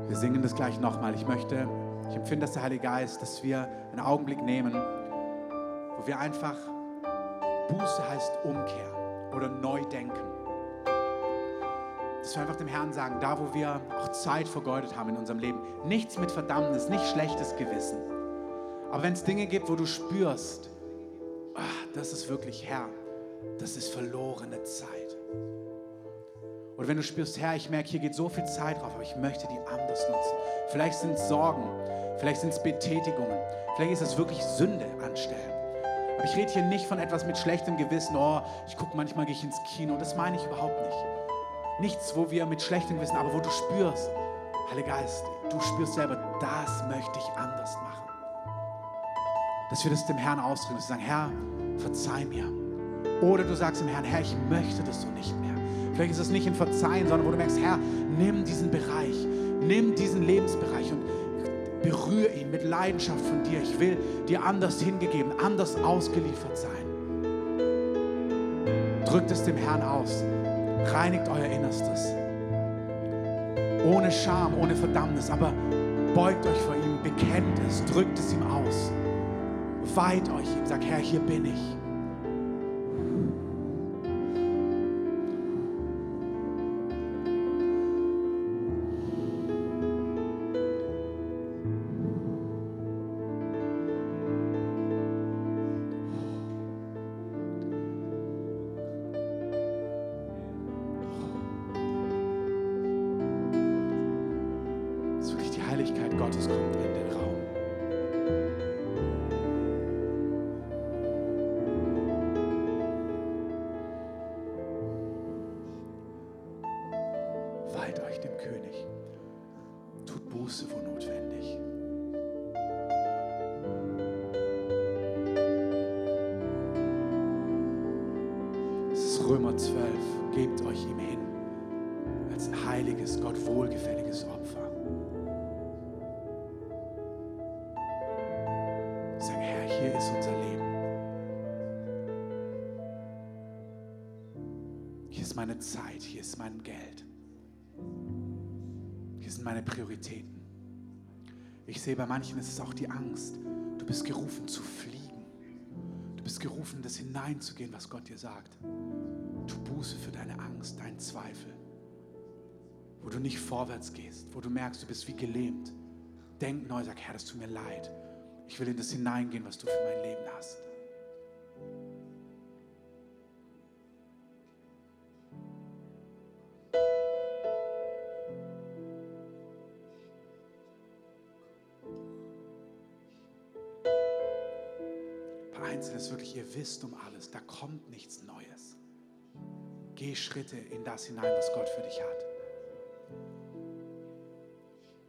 Wir singen das gleich nochmal. Ich möchte, ich empfinde, dass der Heilige Geist, dass wir einen Augenblick nehmen, wo wir einfach, Buße heißt Umkehr oder neu denken. Dass wir einfach dem Herrn sagen, da wo wir auch Zeit vergeudet haben in unserem Leben, nichts mit Verdammnis, nicht schlechtes Gewissen. Aber wenn es Dinge gibt, wo du spürst, ah, das ist wirklich Herr, das ist verlorene Zeit. Oder wenn du spürst, Herr, ich merke, hier geht so viel Zeit drauf, aber ich möchte die anders nutzen. Vielleicht sind es Sorgen, vielleicht sind es Betätigungen, vielleicht ist es wirklich Sünde anstellen. Aber ich rede hier nicht von etwas mit schlechtem Gewissen, oh, ich gucke manchmal gehe ich ins Kino, das meine ich überhaupt nicht. Nichts, wo wir mit schlechtem Gewissen, aber wo du spürst, Heiliger Geist, du spürst selber, das möchte ich anders machen. Dass wir das dem Herrn ausdrücken, dass wir sagen, Herr, verzeih mir. Oder du sagst dem Herrn, Herr, ich möchte das so nicht mehr. Vielleicht ist es nicht ein Verzeihen, sondern wo du merkst, Herr, nimm diesen Bereich, nimm diesen Lebensbereich und berühre ihn mit Leidenschaft von dir. Ich will dir anders hingegeben, anders ausgeliefert sein. Drückt es dem Herrn aus. Reinigt euer Innerstes. Ohne Scham, ohne Verdammnis, aber beugt euch vor ihm, bekennt es, drückt es ihm aus. Weiht euch ihm, sagt, Herr, hier bin ich. Bei manchen ist es auch die Angst. Du bist gerufen zu fliegen. Du bist gerufen, das hineinzugehen, was Gott dir sagt. Tu Buße für deine Angst, deinen Zweifel. Wo du nicht vorwärts gehst, wo du merkst, du bist wie gelähmt. Denk neu, sag, Herr, das tut mir leid. Ich will in das hineingehen, was du für mein Leben hast. Bei Einzelnen ist wirklich, ihr wisst um alles, da kommt nichts Neues. Geh Schritte in das hinein, was Gott für dich hat.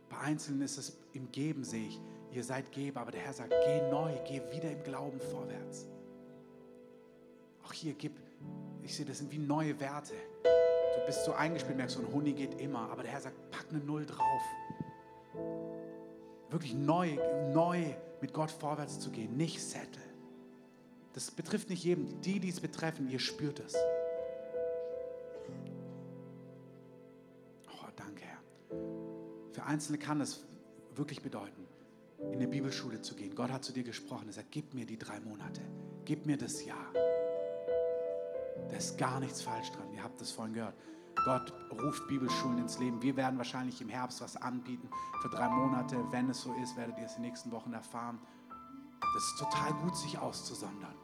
Bei Einzelnen ist es im Geben, sehe ich, ihr seid Geber, aber der Herr sagt, geh neu, geh wieder im Glauben vorwärts. Auch hier gib, ich sehe, das sind wie neue Werte. Du bist so eingespielt, merkst, so ein Honig geht immer, aber der Herr sagt, pack eine Null drauf. Wirklich neu, neu mit Gott vorwärts zu gehen, nicht settle. Das betrifft nicht jeden. Die, die es betreffen, ihr spürt es. Oh, danke, Herr. Für Einzelne kann es wirklich bedeuten, in eine Bibelschule zu gehen. Gott hat zu dir gesprochen. Er sagt, gib mir die drei Monate. Gib mir das Jahr. Da ist gar nichts falsch dran. Ihr habt das vorhin gehört. Gott ruft Bibelschulen ins Leben. Wir werden wahrscheinlich im Herbst was anbieten für drei Monate. Wenn es so ist, werdet ihr es in den nächsten Wochen erfahren. Das ist total gut, sich auszusondern.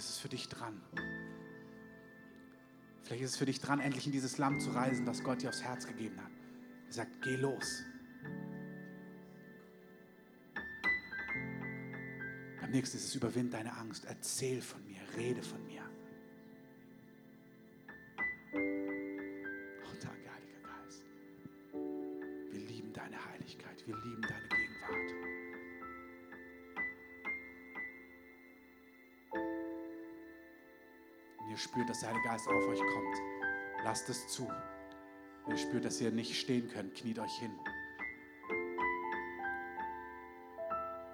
Ist es für dich dran. Vielleicht ist es für dich dran, endlich in dieses Land zu reisen, das Gott dir aufs Herz gegeben hat. Er sagt, geh los. Beim nächsten ist es, überwind deine Angst. Erzähl von mir, rede von mir. Geist auf euch kommt. Lasst es zu. Wenn ihr spürt, dass ihr nicht stehen könnt, kniet euch hin.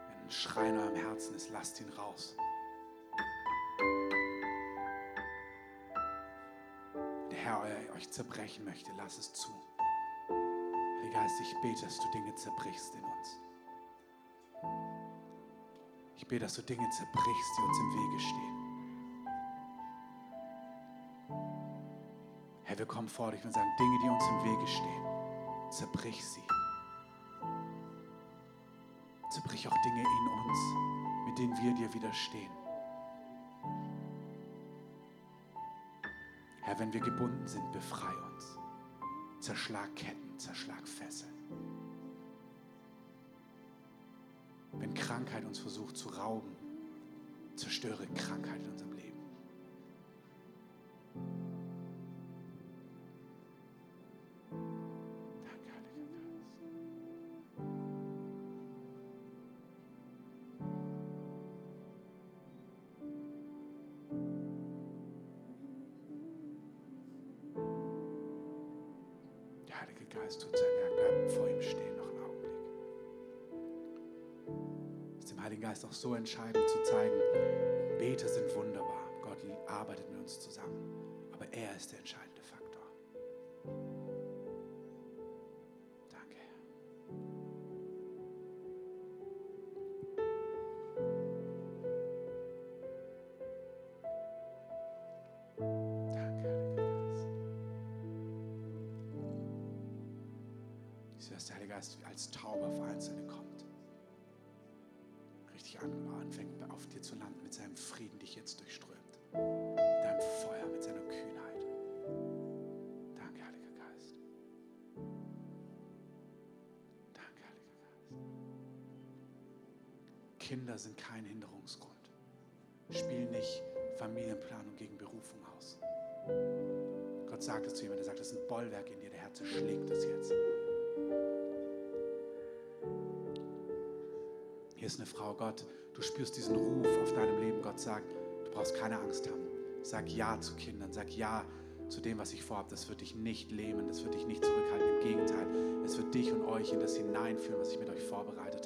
Wenn ein Schrei in eurem Herzen ist, lasst ihn raus. Wenn der Herr euch zerbrechen möchte, lasst es zu. Heiliger Geist, ich bete, dass du Dinge zerbrichst in uns. Ich bete, dass du Dinge zerbrichst, die uns im Wege stehen. Herr, wir kommen vor dich und sagen, Dinge, die uns im Wege stehen, zerbrich sie. Zerbrich auch Dinge in uns, mit denen wir dir widerstehen. Herr, wenn wir gebunden sind, befrei uns. Zerschlag Ketten, zerschlag Fesseln. Wenn Krankheit uns versucht zu rauben, zerstöre Krankheit in unserem Leben. Heiligen Geist auch so entscheidend zu zeigen, Beter sind wunderbar. Gott arbeitet mit uns zusammen. Aber er ist der entscheidende sagt es zu jemandem, er sagt, das ist ein Bollwerk in dir, der Herr zerschlägt es jetzt. Hier ist eine Frau, Gott, du spürst diesen Ruf auf deinem Leben. Gott sagt, du brauchst keine Angst haben. Sag Ja zu Kindern, sag Ja zu dem, was ich vorhabe. Das wird dich nicht lähmen, das wird dich nicht zurückhalten. Im Gegenteil, es wird dich und euch in das hineinführen, was ich mit euch vorbereitet habe.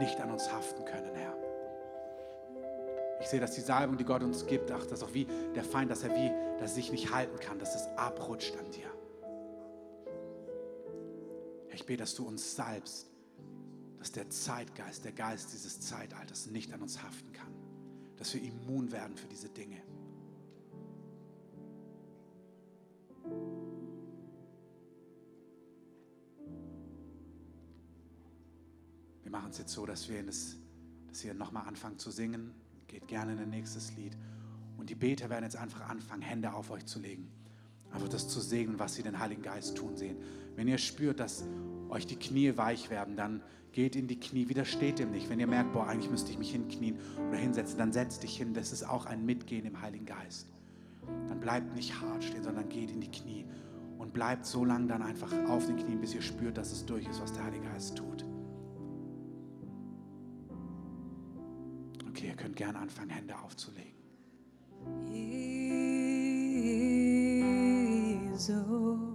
Nicht an uns haften können, Herr. Ich sehe, dass die Salbung, die Gott uns gibt, ach, das auch wie der Feind, dass er wie, dass er sich nicht halten kann, dass es abrutscht an dir. Ich bete, dass du uns salbst, dass der Zeitgeist, der Geist dieses Zeitalters nicht an uns haften kann, dass wir immun werden für diese Dinge. Machen es jetzt so, dass wir, das, dass wir nochmal anfangen zu singen. Geht gerne in ein nächstes Lied. Und die Beter werden jetzt einfach anfangen, Hände auf euch zu legen. Einfach das zu segnen, was sie den Heiligen Geist tun sehen. Wenn ihr spürt, dass euch die Knie weich werden, dann geht in die Knie, widersteht dem nicht. Wenn ihr merkt, boah, eigentlich müsste ich mich hinknien oder hinsetzen, dann setzt dich hin. Das ist auch ein Mitgehen im Heiligen Geist. Dann bleibt nicht hart stehen, sondern geht in die Knie und bleibt so lange dann einfach auf den Knien, bis ihr spürt, dass es durch ist, was der Heilige Geist tut. Könnt gerne anfangen, Hände aufzulegen. Jesus.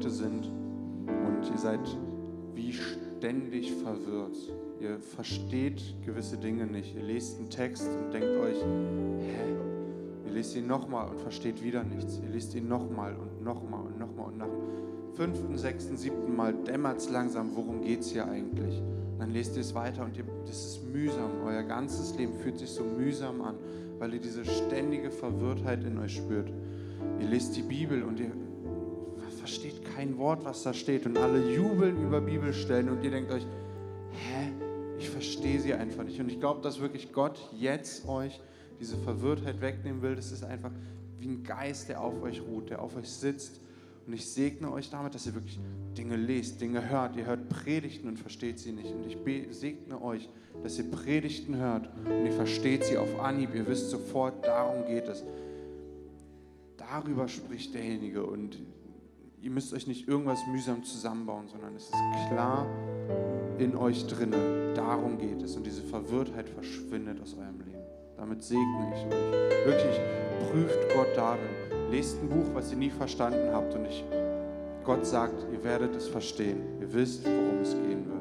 Leute sind und ihr seid wie ständig verwirrt. Ihr versteht gewisse Dinge nicht. Ihr lest einen Text und denkt euch, hä? Ihr lest ihn nochmal und versteht wieder nichts. Ihr lest ihn nochmal und nochmal und nochmal und nach dem fünften, sechsten, siebten Mal dämmert es langsam, worum geht es hier eigentlich? Dann lest ihr es weiter und ihr, das ist mühsam. Euer ganzes Leben fühlt sich so mühsam an, weil ihr diese ständige Verwirrtheit in euch spürt. Ihr lest die Bibel und ihr versteht kein Wort, was da steht und alle jubeln über Bibelstellen und ihr denkt euch, hä, ich verstehe sie einfach nicht. Und ich glaube, dass wirklich Gott jetzt euch diese Verwirrtheit wegnehmen will. Das ist einfach wie ein Geist, der auf euch ruht, der auf euch sitzt. Und ich segne euch damit, dass ihr wirklich Dinge lest, Dinge hört. Ihr hört Predigten und versteht sie nicht. Und ich segne euch, dass ihr Predigten hört und ihr versteht sie auf Anhieb. Ihr wisst sofort, darum geht es. Darüber spricht derjenige und ihr müsst euch nicht irgendwas mühsam zusammenbauen, sondern es ist klar in euch drinne. Darum geht es und diese Verwirrtheit verschwindet aus eurem Leben. Damit segne ich euch. Wirklich prüft Gott darin. Lest ein Buch, was ihr nie verstanden habt und ich Gott sagt, ihr werdet es verstehen. Ihr wisst, worum es gehen wird.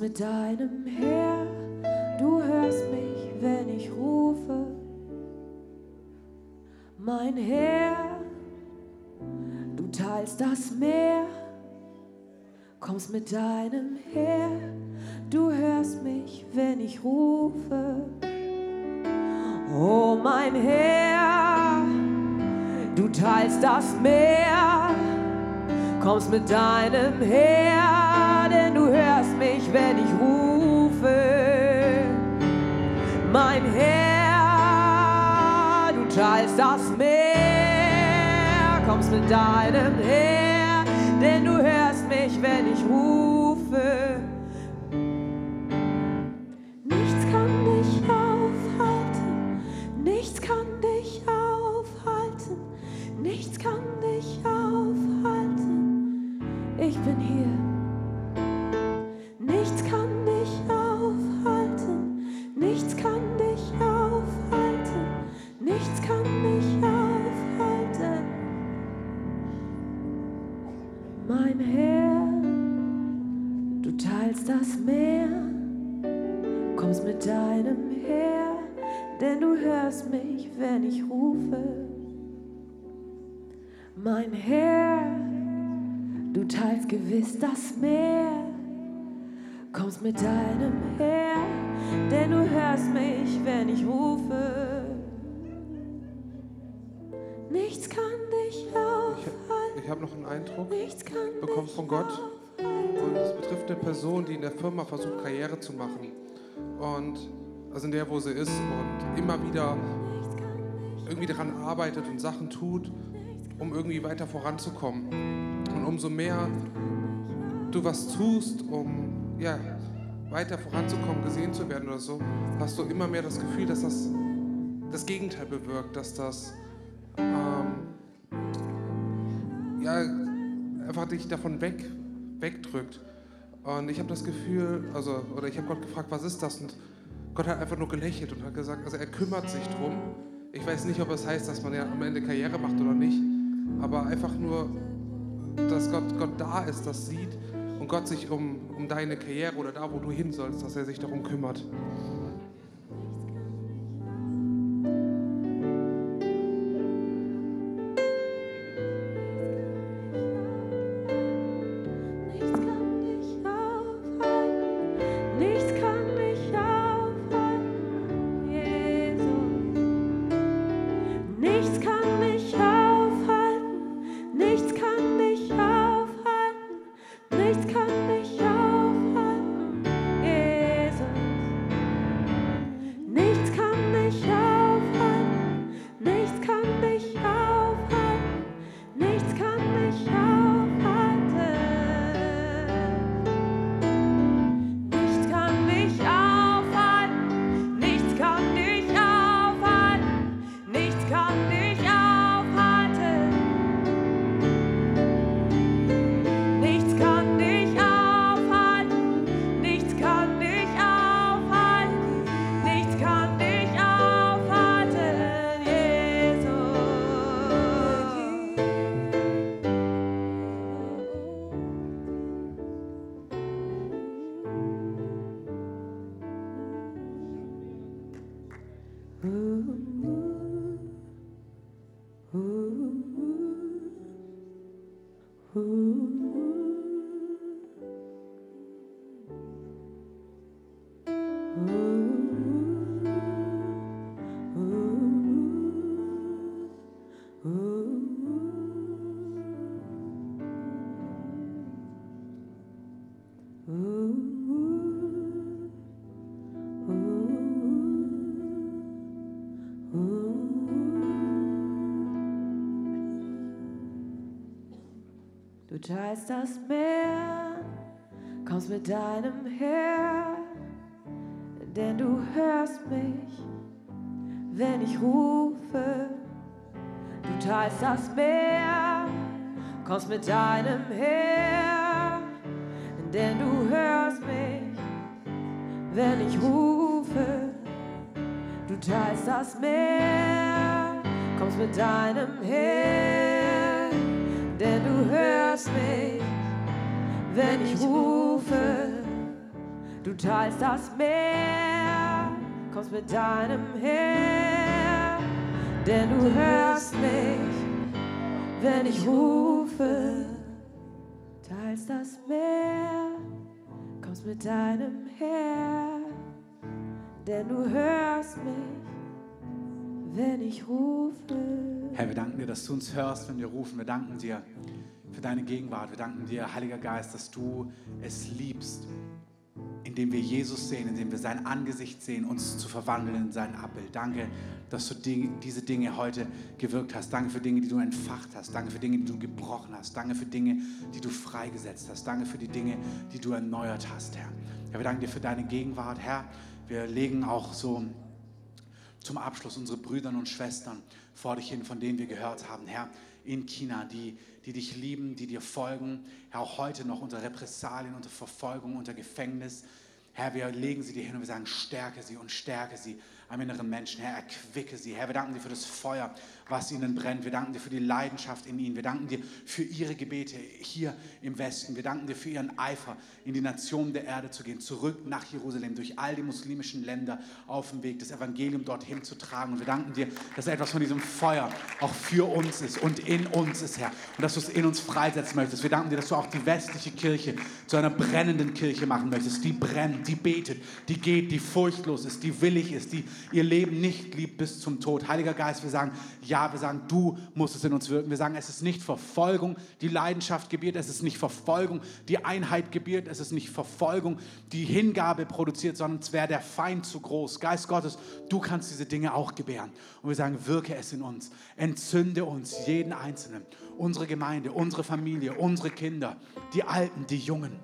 Mit deinem Herr, du hörst mich, wenn ich rufe. Mein Herr, Du teilst das Meer, kommst mit deinem Heer, du hörst mich, wenn ich rufe. Oh mein Herr, du teilst das Meer, kommst mit deinem hörst mich, wenn ich rufe. Mein Herr, du teilst das Meer, kommst mit deinem Heer, denn du hörst mich, wenn ich rufe. Deinem Heer, denn du hörst mich, wenn ich rufe. Mein Herr, du teilst gewiss das Meer, kommst mit deinem Heer, denn du hörst mich, wenn ich rufe. Nichts kann dich aufhalten, Ich habe noch einen Eindruck nichts kann bekommen von Gott. aufhalten. Und es betrifft eine Person, die in der Firma versucht, Karriere zu machen. Und also in der, wo sie ist und immer wieder irgendwie daran arbeitet und Sachen tut, um irgendwie weiter voranzukommen. Und umso mehr du was tust, um ja, weiter voranzukommen, gesehen zu werden oder so, hast du immer mehr das Gefühl, dass das das Gegenteil bewirkt, dass das ähm, ja, einfach dich davon weg, wegdrückt. Und ich habe das Gefühl, also, oder ich habe Gott gefragt, was ist das? Und Gott hat einfach nur gelächelt und hat gesagt, also er kümmert sich drum. Ich weiß nicht, ob es heißt, dass man ja am Ende Karriere macht oder nicht, aber einfach nur, dass Gott, Gott da ist, das sieht und Gott sich um, um deine Karriere oder da, wo du hin sollst, dass er sich darum kümmert. Teilst das Meer, kommst mit deinem Herr, denn du hörst mich, wenn ich rufe. Du teilst das Meer, kommst mit deinem Herr, denn du hörst mich, wenn ich rufe. Du teilst das Meer, kommst mit deinem Herr, denn du hörst mich, wenn ich rufe. Du teilst das Meer, kommst mit deinem Herr, denn du hörst mich, wenn ich rufe. Teilst das Meer, kommst mit deinem Herr, denn du hörst mich, wenn ich rufe. Herr, wir danken dir, dass du uns hörst, wenn wir rufen. Wir danken dir für deine Gegenwart. Wir danken dir, Heiliger Geist, dass du es liebst, indem wir Jesus sehen, indem wir sein Angesicht sehen, uns zu verwandeln in sein Abbild. Danke, dass du die, diese Dinge heute gewirkt hast. Danke für Dinge, die du entfacht hast. Danke für Dinge, die du gebrochen hast. Danke für Dinge, die du freigesetzt hast. Danke für die Dinge, die du erneuert hast, Herr. Herr, wir danken dir für deine Gegenwart, Herr. Wir legen auch so zum Abschluss unsere Brüder und Schwestern vor dich hin, von denen wir gehört haben, Herr, in China, die, die dich lieben, die dir folgen, Herr, auch heute noch unter Repressalien, unter Verfolgung, unter Gefängnis. Herr, wir legen sie dir hin und wir sagen, stärke sie und stärke sie am inneren Menschen. Herr, erquicke sie. Herr, wir danken dir für das Feuer, was ihnen brennt. Wir danken dir für die Leidenschaft in ihnen. Wir danken dir für ihre Gebete hier im Westen. Wir danken dir für ihren Eifer, in die Nationen der Erde zu gehen, zurück nach Jerusalem, durch all die muslimischen Länder auf dem Weg, das Evangelium dorthin zu tragen. Und wir danken dir, dass etwas von diesem Feuer auch für uns ist und in uns ist, Herr. Und dass du es in uns freisetzen möchtest. Wir danken dir, dass du auch die westliche Kirche zu einer brennenden Kirche machen möchtest, die brennt, die betet, die geht, die furchtlos ist, die willig ist, die ihr Leben nicht liebt bis zum Tod. Heiliger Geist, wir sagen, ja, wir sagen, du musst es in uns wirken. Wir sagen, es ist nicht Verfolgung, die Leidenschaft gebiert, es ist nicht Verfolgung, die Einheit gebiert, es ist nicht Verfolgung, die Hingabe produziert, sondern es wäre der Feind zu groß. Geist Gottes, du kannst diese Dinge auch gebären. Und wir sagen, wirke es in uns, entzünde uns, jeden Einzelnen, unsere Gemeinde, unsere Familie, unsere Kinder, die Alten, die Jungen.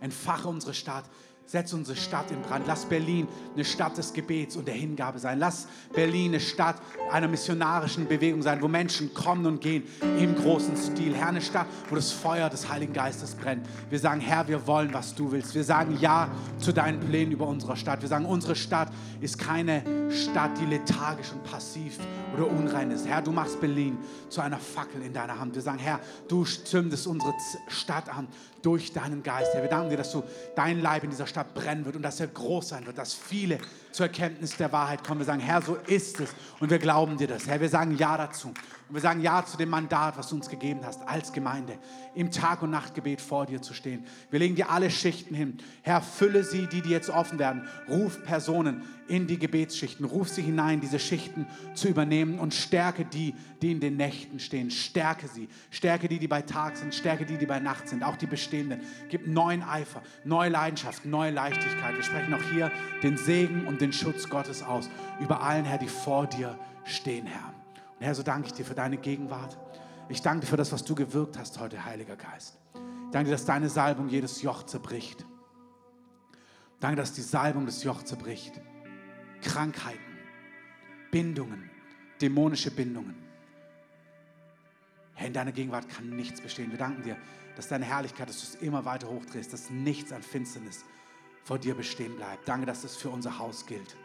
Entfache unsere Stadt. Setz unsere Stadt in Brand. Lass Berlin eine Stadt des Gebets und der Hingabe sein. Lass Berlin eine Stadt einer missionarischen Bewegung sein, wo Menschen kommen und gehen im großen Stil. Herr, eine Stadt, wo das Feuer des Heiligen Geistes brennt. Wir sagen, Herr, wir wollen, was du willst. Wir sagen Ja zu deinen Plänen über unsere Stadt. Wir sagen, unsere Stadt ist keine Stadt, die lethargisch und passiv oder unrein ist. Herr, du machst Berlin zu einer Fackel in deiner Hand. Wir sagen, Herr, du zündest unsere Stadt an durch deinen Geist. Herr, wir danken dir, dass du dein Leib in dieser Stadt brennen wird und dass er groß sein wird, dass viele zur Erkenntnis der Wahrheit kommen. Wir sagen, Herr, so ist es und wir glauben dir das. Herr, wir sagen Ja dazu. Und wir sagen Ja zu dem Mandat, was du uns gegeben hast, als Gemeinde, im Tag- und Nachtgebet vor dir zu stehen. Wir legen dir alle Schichten hin. Herr, fülle sie, die, die jetzt offen werden. Ruf Personen in die Gebetsschichten. Ruf sie hinein, diese Schichten zu übernehmen und stärke die, die in den Nächten stehen. Stärke sie. Stärke die, die bei Tag sind. Stärke die, die bei Nacht sind. Auch die bestehenden. Gib neuen Eifer, neue Leidenschaft, neue Leichtigkeit. Wir sprechen auch hier den Segen und den Schutz Gottes aus. Über allen, Herr, die vor dir stehen, Herr. Und Herr, so danke ich dir für deine Gegenwart. Ich danke dir für das, was du gewirkt hast heute, Heiliger Geist. Ich danke dir, dass deine Salbung jedes Joch zerbricht. Danke, dass die Salbung das Joch zerbricht. Krankheiten, Bindungen, dämonische Bindungen. Herr, in deiner Gegenwart kann nichts bestehen. Wir danken dir, dass deine Herrlichkeit, dass du es immer weiter hochdrehst, dass nichts an Finsternis vor dir bestehen bleibt. Danke, dass es für unser Haus gilt.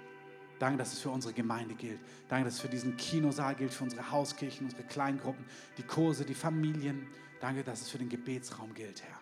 Danke, dass es für unsere Gemeinde gilt. Danke, dass es für diesen Kinosaal gilt, für unsere Hauskirchen, unsere Kleingruppen, die Kurse, die Familien. Danke, dass es für den Gebetsraum gilt, Herr.